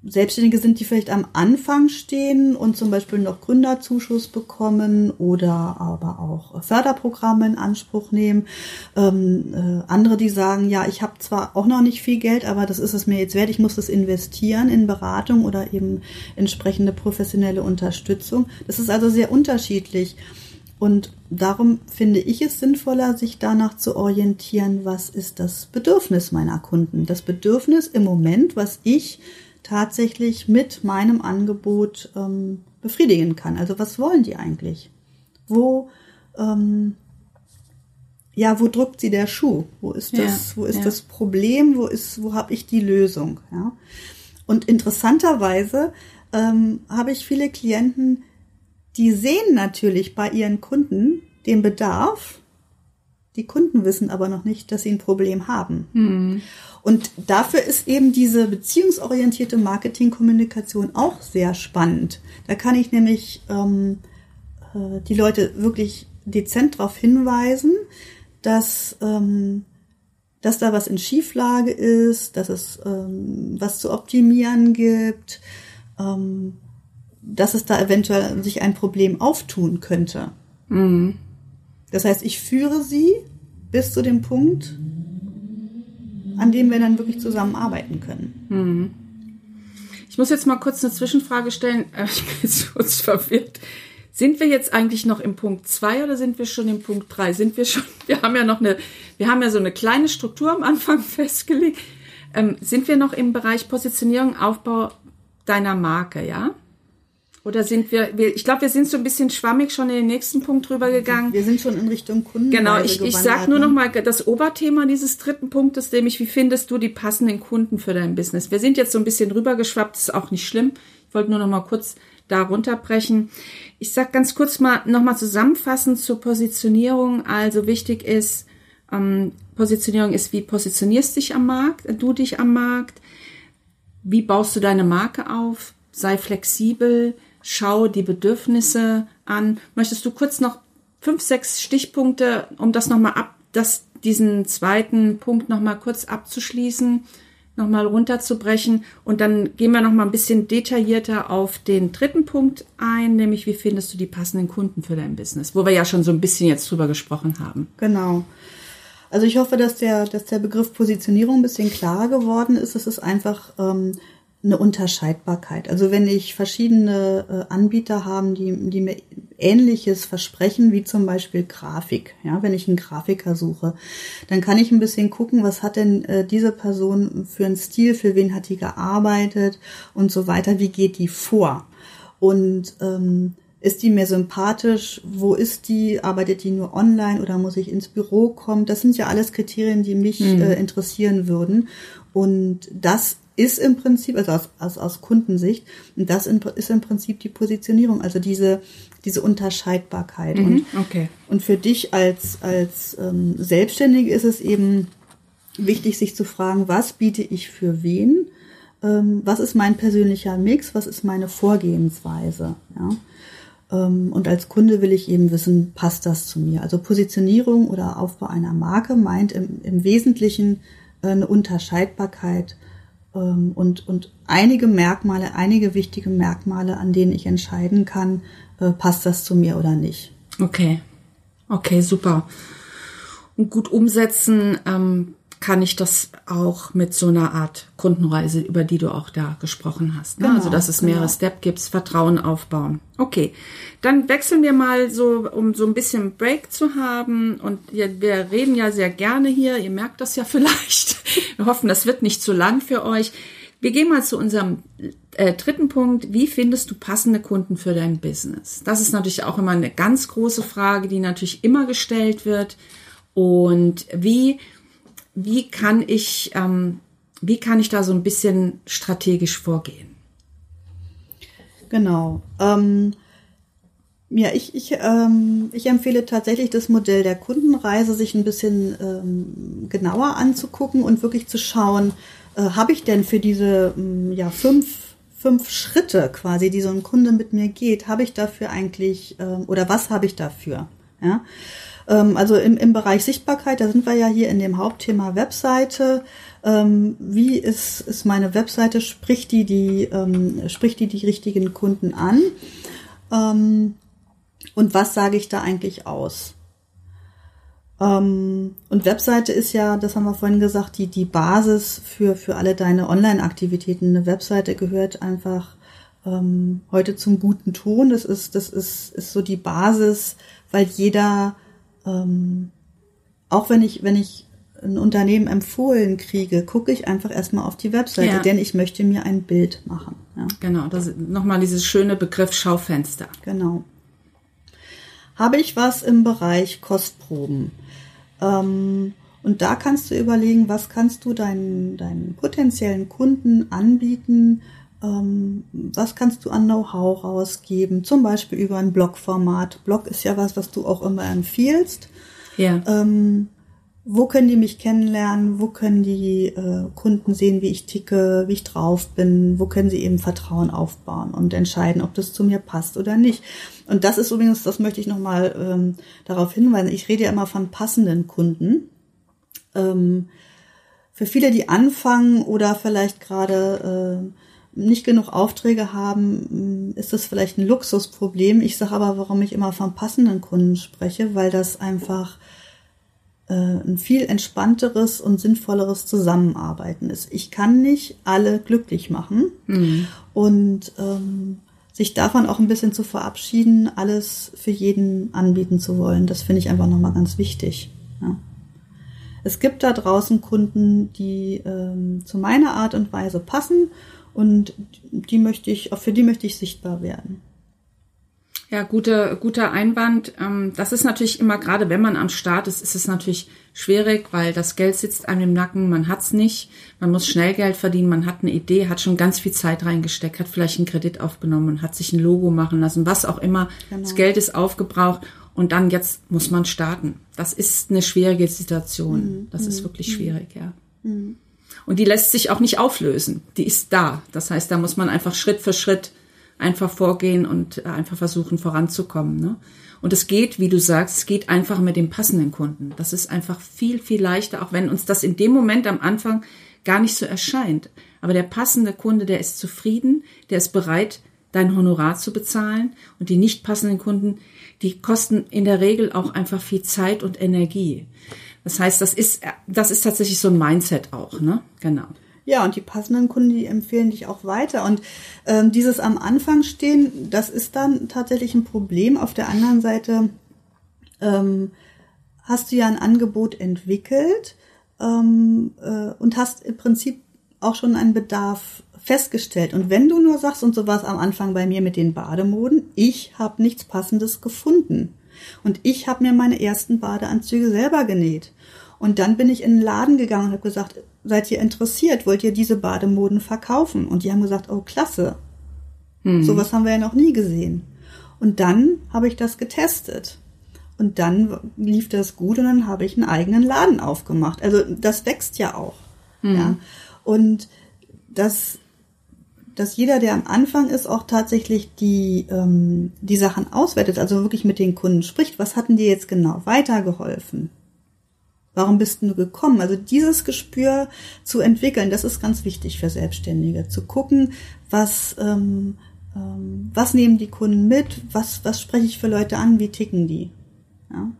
Selbstständige sind, die vielleicht am Anfang stehen und zum Beispiel noch Gründerzuschuss bekommen oder aber auch Förderprogramme in Anspruch nehmen. Ähm, äh, andere, die sagen, ja, ich habe zwar auch noch nicht viel Geld, aber das ist es mir jetzt wert, ich muss das investieren in Beratung oder eben entsprechende professionelle Unterstützung. Das ist also sehr unterschiedlich. Und darum finde ich es sinnvoller, sich danach zu orientieren, was ist das Bedürfnis meiner Kunden. Das Bedürfnis im Moment, was ich tatsächlich mit meinem Angebot ähm, befriedigen kann. Also was wollen die eigentlich? Wo ähm, ja, wo drückt sie der Schuh? Wo ist das, ja, wo ist ja. das Problem? Wo ist, wo habe ich die Lösung? Ja. Und interessanterweise ähm, habe ich viele Klienten, die sehen natürlich bei ihren Kunden den Bedarf. Die Kunden wissen aber noch nicht, dass sie ein Problem haben. Mhm. Und dafür ist eben diese beziehungsorientierte Marketingkommunikation auch sehr spannend. Da kann ich nämlich ähm, äh, die Leute wirklich dezent darauf hinweisen, dass, ähm, dass da was in Schieflage ist, dass es ähm, was zu optimieren gibt, ähm, dass es da eventuell sich ein Problem auftun könnte. Mhm. Das heißt, ich führe sie bis zu dem Punkt, an dem wir dann wirklich zusammenarbeiten können. Mhm. Ich muss jetzt mal kurz eine Zwischenfrage stellen. (laughs) Ich bin jetzt kurz verwirrt. Sind wir jetzt eigentlich noch im Punkt 2 oder sind wir schon im Punkt 3? Sind wir schon, (laughs) wir haben ja noch eine, wir haben ja so eine kleine Struktur am Anfang (laughs) festgelegt. Ähm, sind wir noch im Bereich Positionierung, Aufbau deiner Marke, ja? Oder sind wir, wir ich glaube, wir sind so ein bisschen schwammig schon in den nächsten Punkt drüber gegangen. Wir sind schon in Richtung Kunden. Genau, ich, ich sag nur noch mal das Oberthema dieses dritten Punktes, nämlich wie findest du die passenden Kunden für dein Business? Wir sind jetzt so ein bisschen rübergeschwappt, ist auch nicht schlimm. Ich wollte nur noch mal kurz da runterbrechen. Ich sag ganz kurz mal noch mal zusammenfassend zur Positionierung. Also wichtig ist, ähm, Positionierung ist, wie positionierst dich am Markt, du dich am Markt, wie baust du deine Marke auf, sei flexibel, schau die Bedürfnisse an. Möchtest du kurz noch fünf, sechs Stichpunkte, um das nochmal ab, das, diesen zweiten Punkt nochmal kurz abzuschließen, nochmal runterzubrechen und dann gehen wir nochmal ein bisschen detaillierter auf den dritten Punkt ein, nämlich wie findest du die passenden Kunden für dein Business, wo wir ja schon so ein bisschen jetzt drüber gesprochen haben. Genau. Also ich hoffe, dass der, dass der Begriff Positionierung ein bisschen klarer geworden ist. Es ist einfach ähm, eine Unterscheidbarkeit. Also wenn ich verschiedene äh, Anbieter haben, die, die mir Ähnliches versprechen, wie zum Beispiel Grafik. Ja, wenn ich einen Grafiker suche, dann kann ich ein bisschen gucken, was hat denn äh, diese Person für einen Stil, für wen hat die gearbeitet und so weiter, wie geht die vor? Und ähm, ist die mir sympathisch? Wo ist die? Arbeitet die nur online oder muss ich ins Büro kommen? Das sind ja alles Kriterien, die mich mhm. äh, interessieren würden. Und das ist im Prinzip, also aus, aus, aus Kundensicht, das ist im Prinzip die Positionierung, also diese, diese Unterscheidbarkeit. Mhm, und, okay. und für dich als, als ähm, Selbstständige ist es eben wichtig, sich zu fragen, was biete ich für wen? Ähm, was ist mein persönlicher Mix? Was ist meine Vorgehensweise? Ja? Ähm, und als Kunde will ich eben wissen, passt das zu mir? Also Positionierung oder Aufbau einer Marke meint im, im Wesentlichen äh, eine Unterscheidbarkeit und, und einige Merkmale, einige wichtige Merkmale, an denen ich entscheiden kann, äh, passt das zu mir oder nicht. Okay. Okay, super. Und gut umsetzen ähm, kann ich das auch mit so einer Art Kundenreise, über die du auch da gesprochen hast. Ne? Genau, also, dass es mehrere genau. Step gibt, Vertrauen aufbauen. Okay, dann wechseln wir mal so, um so ein bisschen Break zu haben. Und wir, wir reden ja sehr gerne hier. Ihr merkt das ja (laughs) vielleicht. Wir hoffen, das wird nicht zu lang für euch. Wir gehen mal zu unserem äh, dritten Punkt. Wie findest du passende Kunden für dein Business? Das ist natürlich auch immer eine ganz große Frage, die natürlich immer gestellt wird. Und wie wie kann ich, ähm, wie kann ich da so ein bisschen strategisch vorgehen? Genau. Ähm, ja, ich, ich, ähm, ich empfehle tatsächlich das Modell der Kundenreise, sich ein bisschen ähm, genauer anzugucken und wirklich zu schauen, äh, habe ich denn für diese ähm, ja, fünf, fünf Schritte quasi, die so ein Kunde mit mir geht, habe ich dafür eigentlich ähm, oder was habe ich dafür? Ja? Ähm, also im, im Bereich Sichtbarkeit, da sind wir ja hier in dem Hauptthema Webseite. Ähm, wie ist, ist meine Webseite? Spricht die die, ähm, spricht die die richtigen Kunden an? Und was sage ich da eigentlich aus? Und Webseite ist ja, das haben wir vorhin gesagt, die, die Basis für, für alle deine Online-Aktivitäten. Eine Webseite gehört einfach ähm, heute zum guten Ton. Das ist, das ist, ist so die Basis, weil jeder, ähm, auch wenn ich, wenn ich ein Unternehmen empfohlen kriege, gucke ich einfach erstmal auf die Webseite, ja. denn ich möchte mir ein Bild machen. Ja. Genau, das ist nochmal dieses schöne Begriff Schaufenster. Genau. Habe ich was im Bereich Kostproben? Ähm, und da kannst du überlegen, was kannst du deinen, deinen potenziellen Kunden anbieten, was kannst du an Know-how rausgeben, zum Beispiel über ein Blog-Format. Blog ist ja was, was du auch immer empfiehlst. Ja. Ähm, wo können die mich kennenlernen? Wo können die äh, Kunden sehen, wie ich ticke, wie ich drauf bin? Wo können sie eben Vertrauen aufbauen und entscheiden, ob das zu mir passt oder nicht? Und das ist übrigens, das möchte ich nochmal ähm, darauf hinweisen. Ich rede ja immer von passenden Kunden. Ähm, für viele, die anfangen oder vielleicht gerade äh, nicht genug Aufträge haben, ist das vielleicht ein Luxusproblem. Ich sage aber, warum ich immer von passenden Kunden spreche, weil das einfach äh, ein viel entspannteres und sinnvolleres Zusammenarbeiten ist. Ich kann nicht alle glücklich machen mhm. und ähm, sich davon auch ein bisschen zu verabschieden, alles für jeden anbieten zu wollen, das finde ich einfach nochmal ganz wichtig. Ja. Es gibt da draußen Kunden, die ähm, zu meiner Art und Weise passen und die möchte ich, auch für die möchte ich sichtbar werden. Ja, guter, guter Einwand. Ähm, das ist natürlich immer, gerade wenn man am Start ist, ist es natürlich schwierig, weil das Geld sitzt einem im Nacken, man hat's nicht, man muss schnell Geld verdienen, man hat eine Idee, hat schon ganz viel Zeit reingesteckt, hat vielleicht einen Kredit aufgenommen, hat sich ein Logo machen lassen, was auch immer. Genau. Das Geld ist aufgebraucht und dann jetzt muss man starten. Das ist eine schwierige Situation. Mhm. Das ist mhm. wirklich mhm. schwierig, ja. Mhm. Und die lässt sich auch nicht auflösen. Die ist da. Das heißt, da muss man einfach Schritt für Schritt einfach vorgehen und äh, einfach versuchen voranzukommen. Ne? Und es geht, wie du sagst, es geht einfach mit dem passenden Kunden. Das ist einfach viel, viel leichter, auch wenn uns das in dem Moment am Anfang gar nicht so erscheint. Aber der passende Kunde, der ist zufrieden, der ist bereit, dein Honorar zu bezahlen. Und die nicht passenden Kunden, die kosten in der Regel auch einfach viel Zeit und Energie. Das heißt, das ist, das ist tatsächlich so ein Mindset auch, ne? Genau. Ja, und die passenden Kunden, die empfehlen dich auch weiter. Und ähm, dieses am Anfang stehen, das ist dann tatsächlich ein Problem. Auf der anderen Seite ähm, hast du ja ein Angebot entwickelt ähm, äh, und hast im Prinzip auch schon einen Bedarf festgestellt. Und wenn du nur sagst, und so war es am Anfang bei mir mit den Bademoden, ich habe nichts Passendes gefunden. Und ich habe mir meine ersten Badeanzüge selber genäht. Und dann bin ich in den Laden gegangen und habe gesagt, seid ihr interessiert? Wollt ihr diese Bademoden verkaufen? Und die haben gesagt, oh klasse. Hm. Sowas haben wir ja noch nie gesehen. Und dann habe ich das getestet. Und dann lief das gut und dann habe ich einen eigenen Laden aufgemacht. Also das wächst ja auch. Hm. Ja. Und das, dass jeder, der am Anfang ist, auch tatsächlich die, ähm, die Sachen auswertet, also wirklich mit den Kunden spricht, was hatten dir jetzt genau weitergeholfen? Warum bist du gekommen? Also dieses Gespür zu entwickeln, das ist ganz wichtig für Selbstständige. Zu gucken, was, ähm, ähm, was nehmen die Kunden mit, was, was spreche ich für Leute an, wie ticken die. Ja,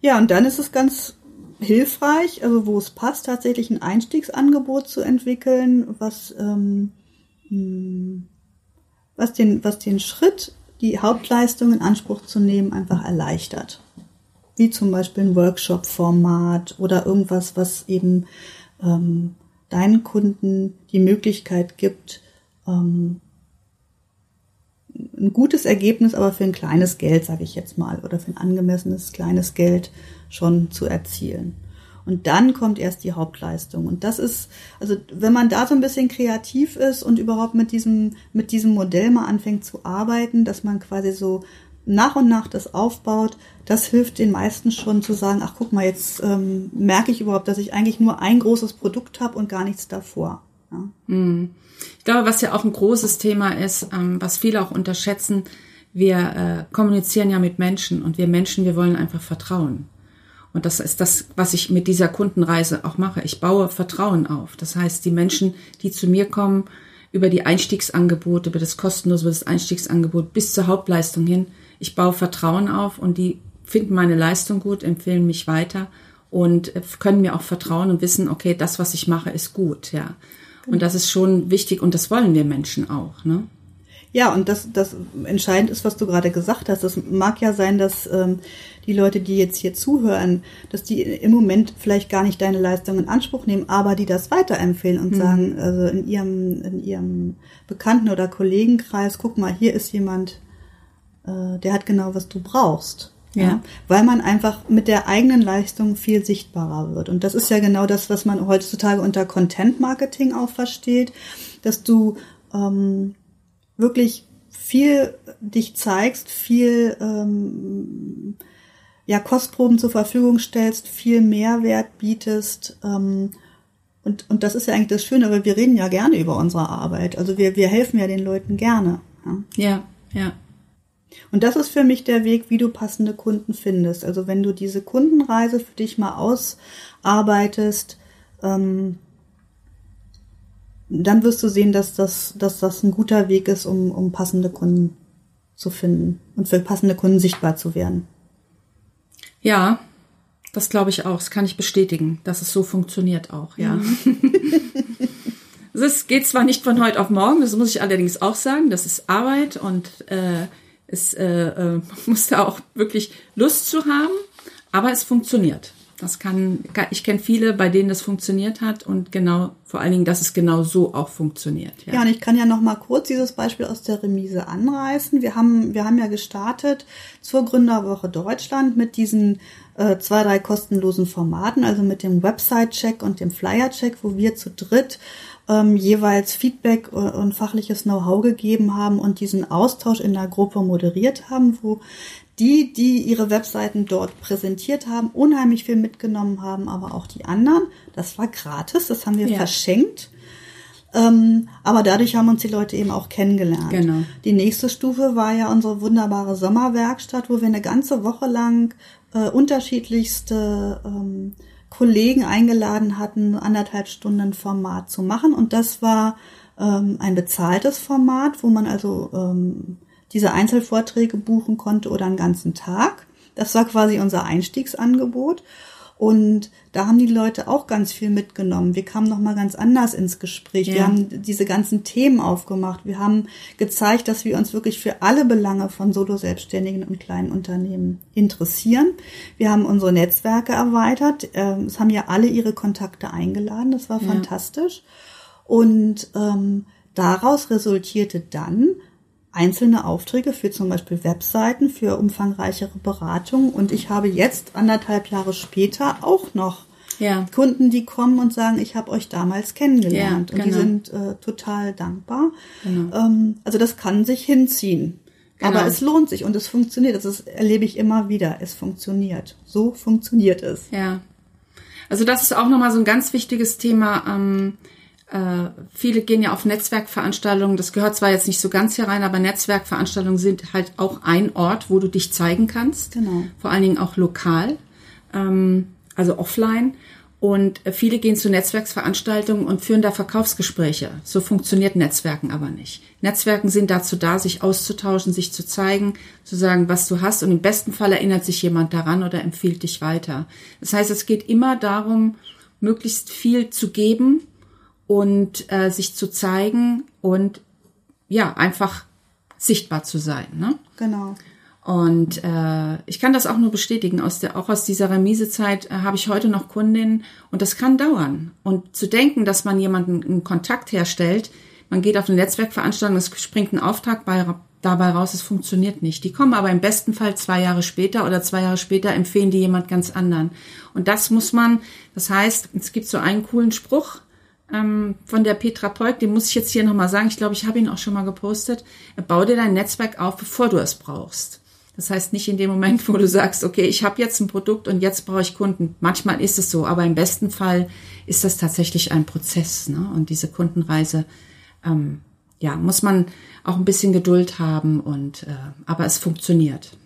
ja und dann ist es ganz hilfreich, also wo es passt, tatsächlich ein Einstiegsangebot zu entwickeln, was, ähm, hm, was, den, was den Schritt, die Hauptleistung in Anspruch zu nehmen, einfach erleichtert wie zum Beispiel ein Workshop-Format oder irgendwas, was eben ähm, deinen Kunden die Möglichkeit gibt, ähm, ein gutes Ergebnis, aber für ein kleines Geld, sage ich jetzt mal, oder für ein angemessenes kleines Geld schon zu erzielen. Und dann kommt erst die Hauptleistung. Und das ist, also wenn man da so ein bisschen kreativ ist und überhaupt mit diesem, mit diesem Modell mal anfängt zu arbeiten, dass man quasi so nach und nach das aufbaut, das hilft den meisten schon zu sagen, ach guck mal, jetzt ähm, merke ich überhaupt, dass ich eigentlich nur ein großes Produkt habe und gar nichts davor. Ja. Hm. Ich glaube, was ja auch ein großes Thema ist, ähm, was viele auch unterschätzen, wir äh, kommunizieren ja mit Menschen und wir Menschen, wir wollen einfach vertrauen. Und das ist das, was ich mit dieser Kundenreise auch mache. Ich baue Vertrauen auf. Das heißt, die Menschen, die zu mir kommen, über die Einstiegsangebote, über das kostenlose über das Einstiegsangebot bis zur Hauptleistung hin, ich baue Vertrauen auf und die finden meine Leistung gut, empfehlen mich weiter und können mir auch vertrauen und wissen, okay, das, was ich mache, ist gut, ja. Und das ist schon wichtig und das wollen wir Menschen auch, ne? Ja, und das, das entscheidend ist, was du gerade gesagt hast. Es mag ja sein, dass ähm, die Leute, die jetzt hier zuhören, dass die im Moment vielleicht gar nicht deine Leistung in Anspruch nehmen, aber die das weiterempfehlen und mhm. sagen, also in ihrem, in ihrem Bekannten- oder Kollegenkreis, guck mal, hier ist jemand, äh, der hat genau, was du brauchst. Ja. ja. Weil man einfach mit der eigenen Leistung viel sichtbarer wird. Und das ist ja genau das, was man heutzutage unter Content Marketing auch versteht, dass du ähm, wirklich viel dich zeigst, viel ähm, ja, Kostproben zur Verfügung stellst, viel Mehrwert bietest. Ähm, und, und das ist ja eigentlich das Schöne, weil wir reden ja gerne über unsere Arbeit. Also wir, wir helfen ja den Leuten gerne. Ja, ja. ja. Und das ist für mich der Weg, wie du passende Kunden findest. Also wenn du diese Kundenreise für dich mal ausarbeitest, ähm, dann wirst du sehen, dass das, dass das ein guter Weg ist, um, um passende Kunden zu finden und für passende Kunden sichtbar zu werden. Ja, das glaube ich auch. Das kann ich bestätigen, dass es so funktioniert auch, ja. Mhm. (laughs) Es geht zwar nicht von heute auf morgen, das muss ich allerdings auch sagen. Das ist Arbeit und äh, es äh, äh, muss da auch wirklich Lust zu haben, aber es funktioniert. Das kann, ich kenne viele, bei denen das funktioniert hat und genau, vor allen Dingen, dass es genau so auch funktioniert. Ja, ja und ich kann ja noch mal kurz dieses Beispiel aus der Remise anreißen. Wir haben, wir haben ja gestartet zur Gründerwoche Deutschland mit diesen äh, zwei, drei kostenlosen Formaten, also mit dem Website-Check und dem Flyer-Check, wo wir zu dritt ähm, jeweils Feedback und fachliches Know-how gegeben haben und diesen Austausch in der Gruppe moderiert haben, wo die, die ihre Webseiten dort präsentiert haben, unheimlich viel mitgenommen haben, aber auch die anderen. Das war gratis, das haben wir ja. verschenkt. Ähm, aber dadurch haben uns die Leute eben auch kennengelernt. Genau. Die nächste Stufe war ja unsere wunderbare Sommerwerkstatt, wo wir eine ganze Woche lang äh, unterschiedlichste ähm, Kollegen eingeladen hatten, anderthalb Stunden Format zu machen. Und das war ähm, ein bezahltes Format, wo man also ähm, diese Einzelvorträge buchen konnte oder einen ganzen Tag. Das war quasi unser Einstiegsangebot. Und da haben die Leute auch ganz viel mitgenommen. Wir kamen noch mal ganz anders ins Gespräch. Ja. Wir haben diese ganzen Themen aufgemacht. Wir haben gezeigt, dass wir uns wirklich für alle Belange von Solo-Selbstständigen und kleinen Unternehmen interessieren. Wir haben unsere Netzwerke erweitert. Ähm, es haben ja alle ihre Kontakte eingeladen. Das war ja. fantastisch. Und ähm, daraus resultierte dann einzelne Aufträge für zum Beispiel Webseiten, für umfangreichere Beratungen. Und ich habe jetzt anderthalb Jahre später auch noch ja. Kunden, die kommen und sagen, ich habe euch damals kennengelernt. Ja, genau. Und die genau. sind äh, total dankbar. Genau. Ähm, also das kann sich hinziehen. Genau. Aber es lohnt sich und es funktioniert. Das erlebe ich immer wieder. Es funktioniert. So funktioniert es. Ja. Also das ist auch nochmal so ein ganz wichtiges Thema. Ähm, äh, viele gehen ja auf Netzwerkveranstaltungen. Das gehört zwar jetzt nicht so ganz hier rein, aber Netzwerkveranstaltungen sind halt auch ein Ort, wo du dich zeigen kannst. Genau. Vor allen Dingen auch lokal, ähm, also offline. Und viele gehen zu Netzwerksveranstaltungen und führen da Verkaufsgespräche. So funktioniert Netzwerken aber nicht. Netzwerken sind dazu da, sich auszutauschen, sich zu zeigen, zu sagen, was du hast. Und im besten Fall erinnert sich jemand daran oder empfiehlt dich weiter. Das heißt, es geht immer darum, möglichst viel zu geben und äh, sich zu zeigen und ja, einfach sichtbar zu sein. Ne? Genau. Und äh, ich kann das auch nur bestätigen. Aus der, auch aus dieser Remisezeit äh, habe ich heute noch Kundinnen und das kann dauern. Und zu denken, dass man jemanden einen Kontakt herstellt, man geht auf eine Netzwerkveranstaltung, es springt ein Auftrag bei, dabei raus, es funktioniert nicht. Die kommen aber im besten Fall zwei Jahre später oder zwei Jahre später empfehlen die jemand ganz anderen. Und das muss man, das heißt, es gibt so einen coolen Spruch, ähm, von der Petra Polk, den muss ich jetzt hier nochmal sagen, ich glaube, ich habe ihn auch schon mal gepostet. Bau dir dein Netzwerk auf, bevor du es brauchst. Das heißt nicht in dem Moment, wo du sagst, okay, ich habe jetzt ein Produkt und jetzt brauche ich Kunden. Manchmal ist es so, aber im besten Fall ist das tatsächlich ein Prozess. Ne? Und diese Kundenreise, ähm, ja, muss man auch ein bisschen Geduld haben und äh, aber es funktioniert.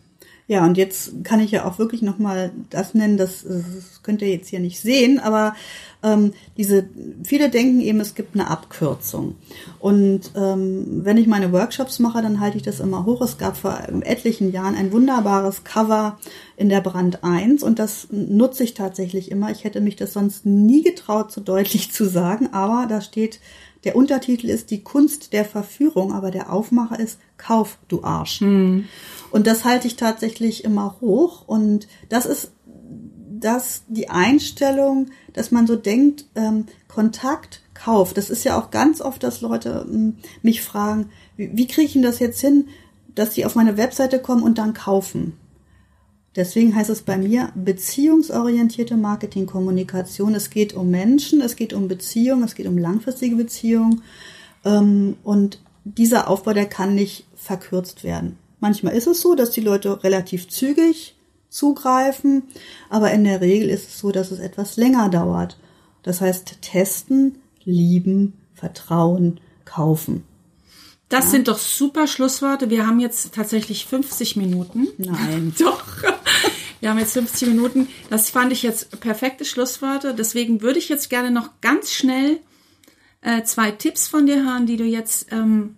Ja, und jetzt kann ich ja auch wirklich nochmal das nennen, das, das könnt ihr jetzt hier nicht sehen, aber ähm, diese, viele denken eben, es gibt eine Abkürzung. Und ähm, wenn ich meine Workshops mache, dann halte ich das immer hoch. Es gab vor etlichen Jahren ein wunderbares Cover in der Brand 1 und das nutze ich tatsächlich immer. Ich hätte mich das sonst nie getraut, so deutlich zu sagen, aber da steht, der Untertitel ist die Kunst der Verführung, aber der Aufmacher ist Kauf, du Arsch. Hm. Und das halte ich tatsächlich immer hoch und das ist das die Einstellung, dass man so denkt, ähm, Kontakt, Kauf. Das ist ja auch ganz oft, dass Leute ähm, mich fragen, wie, wie kriege ich denn das jetzt hin, dass die auf meine Webseite kommen und dann kaufen? Deswegen heißt es bei mir beziehungsorientierte Marketingkommunikation. Es geht um Menschen, es geht um Beziehungen, es geht um langfristige Beziehungen. Ähm, und dieser Aufbau, der kann nicht verkürzt werden. Manchmal ist es so, dass die Leute relativ zügig zugreifen, aber in der Regel ist es so, dass es etwas länger dauert. Das heißt, testen, lieben, vertrauen, kaufen. Das ja. sind doch super Schlussworte. Wir haben jetzt tatsächlich 50 Minuten. Nein. (laughs) doch. Wir haben jetzt 50 Minuten. Das fand ich jetzt perfekte Schlussworte. Deswegen würde ich jetzt gerne noch ganz schnell äh, zwei Tipps von dir hören, die du jetzt ähm,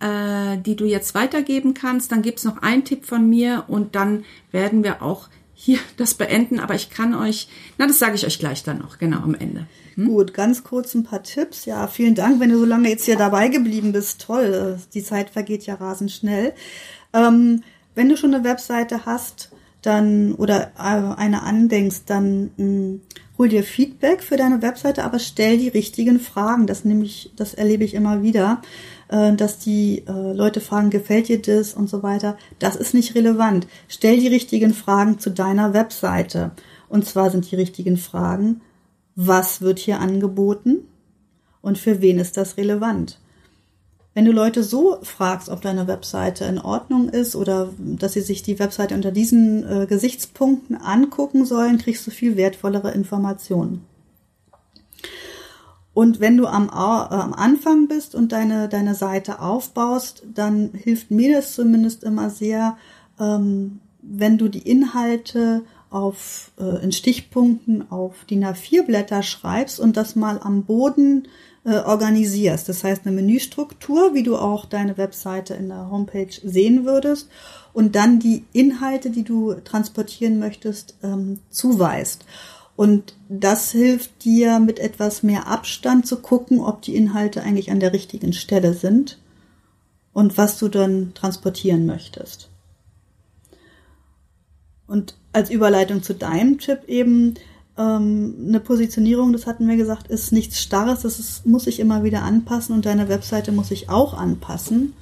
äh, die du jetzt weitergeben kannst. Dann gibt's noch einen Tipp von mir und dann werden wir auch hier (laughs) das beenden. Aber ich kann euch, na, das sage ich euch gleich dann noch, genau am Ende. Hm? Gut, ganz kurz ein paar Tipps. Ja, vielen Dank, wenn du so lange jetzt hier dabei geblieben bist. Toll, die Zeit vergeht ja rasend schnell. Ähm, wenn du schon eine Webseite hast, dann oder äh, eine andenkst, dann mh, hm, hol dir Feedback für deine Webseite, aber stell die richtigen Fragen. Das nämlich, das erlebe ich immer wieder. Äh, dass die äh, Leute fragen, gefällt dir das und so weiter. Das ist nicht relevant. Stell die richtigen Fragen zu deiner Webseite. Und zwar sind die richtigen Fragen, was wird hier angeboten und für wen ist das relevant? Wenn du Leute so fragst, ob deine Webseite in Ordnung ist oder dass sie sich die Webseite unter diesen äh, Gesichtspunkten angucken sollen, kriegst du viel wertvollere Informationen. Und wenn du am, äh, am Anfang bist und deine, deine Seite aufbaust, dann hilft mir das zumindest immer sehr, ähm, wenn du die Inhalte auf, äh, in Stichpunkten auf DIN A4 Blätter schreibst und das mal am Boden äh, organisierst. Das heißt eine Menüstruktur, wie du auch deine Webseite in der Homepage sehen würdest und dann die Inhalte, die du transportieren möchtest, ähm, zuweist. Und das hilft dir mit etwas mehr Abstand zu gucken, ob die Inhalte eigentlich an der richtigen Stelle sind und was du dann transportieren möchtest. Und als Überleitung zu deinem Tipp eben, ähm, eine Positionierung, das hatten wir gesagt, ist nichts Starres, das ist, muss sich immer wieder anpassen und deine Webseite muss sich auch anpassen.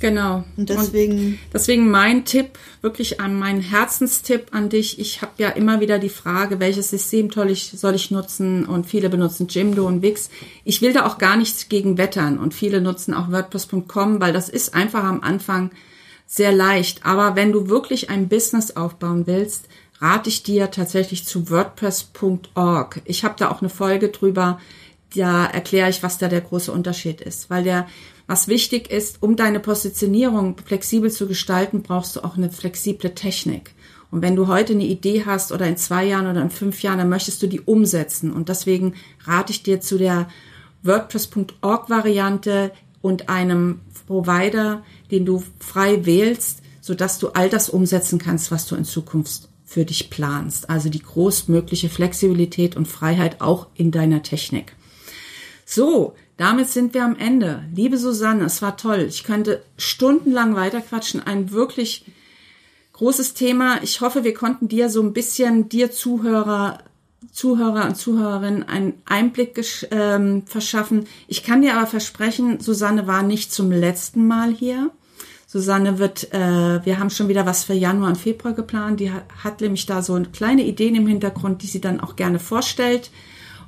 Genau. Und deswegen. Und deswegen mein Tipp, wirklich an mein Herzenstipp an dich. Ich habe ja immer wieder die Frage, welches System soll ich, soll ich nutzen? Und viele benutzen Jimdo und Wix. Ich will da auch gar nichts gegen wettern und viele nutzen auch WordPress.com, weil das ist einfach am Anfang sehr leicht. Aber wenn du wirklich ein Business aufbauen willst, rate ich dir tatsächlich zu WordPress.org. Ich habe da auch eine Folge drüber. Da erkläre ich, was da der große Unterschied ist, weil der was wichtig ist, um deine Positionierung flexibel zu gestalten, brauchst du auch eine flexible Technik. Und wenn du heute eine Idee hast oder in zwei Jahren oder in fünf Jahren, dann möchtest du die umsetzen. Und deswegen rate ich dir zu der WordPress.org Variante und einem Provider, den du frei wählst, sodass du all das umsetzen kannst, was du in Zukunft für dich planst. Also die großmögliche Flexibilität und Freiheit auch in deiner Technik. So, damit sind wir am Ende. Liebe Susanne, es war toll. Ich könnte stundenlang weiterquatschen. Ein wirklich großes Thema. Ich hoffe, wir konnten dir so ein bisschen, dir Zuhörer, Zuhörer und Zuhörerinnen einen Einblick ähm, verschaffen. Ich kann dir aber versprechen, Susanne war nicht zum letzten Mal hier. Susanne wird, äh, wir haben schon wieder was für Januar und Februar geplant. Die hat, hat nämlich da so kleine Ideen im Hintergrund, die sie dann auch gerne vorstellt.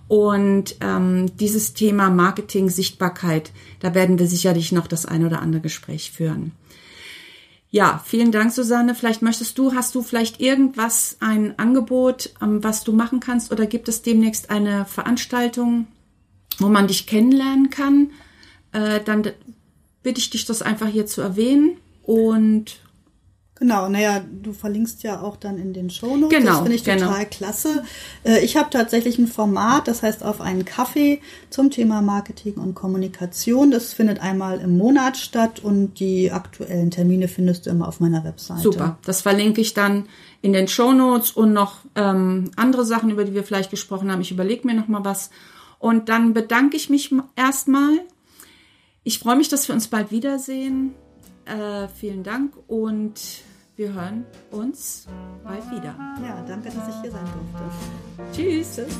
Und ähm, dieses Thema Marketing, Sichtbarkeit, da werden wir sicherlich noch das ein oder andere Gespräch führen. Ja, vielen Dank, Susanne. Vielleicht möchtest du, hast du vielleicht irgendwas, ein Angebot, ähm, was du machen kannst, oder gibt es demnächst eine Veranstaltung, wo man dich kennenlernen kann? äh, dann bitte ich dich, das einfach hier zu erwähnen. Und Genau, naja, du verlinkst ja auch dann in den Shownotes. Genau, das finde ich genau. total klasse. Äh, Ich habe tatsächlich ein Format, das heißt auf einen Kaffee zum Thema Marketing und Kommunikation. Das findet einmal im Monat statt und die aktuellen Termine findest du immer auf meiner Webseite. Super, das verlinke ich dann in den Show Notes und noch ähm, andere Sachen, über die wir vielleicht gesprochen haben. Ich überlege mir noch mal was. Und dann bedanke ich mich erstmal. Ich freue mich, dass wir uns bald wiedersehen. Äh, vielen Dank und wir hören uns bald wieder. Ja, danke, dass ich hier sein durfte. Tschüss. Tschüss.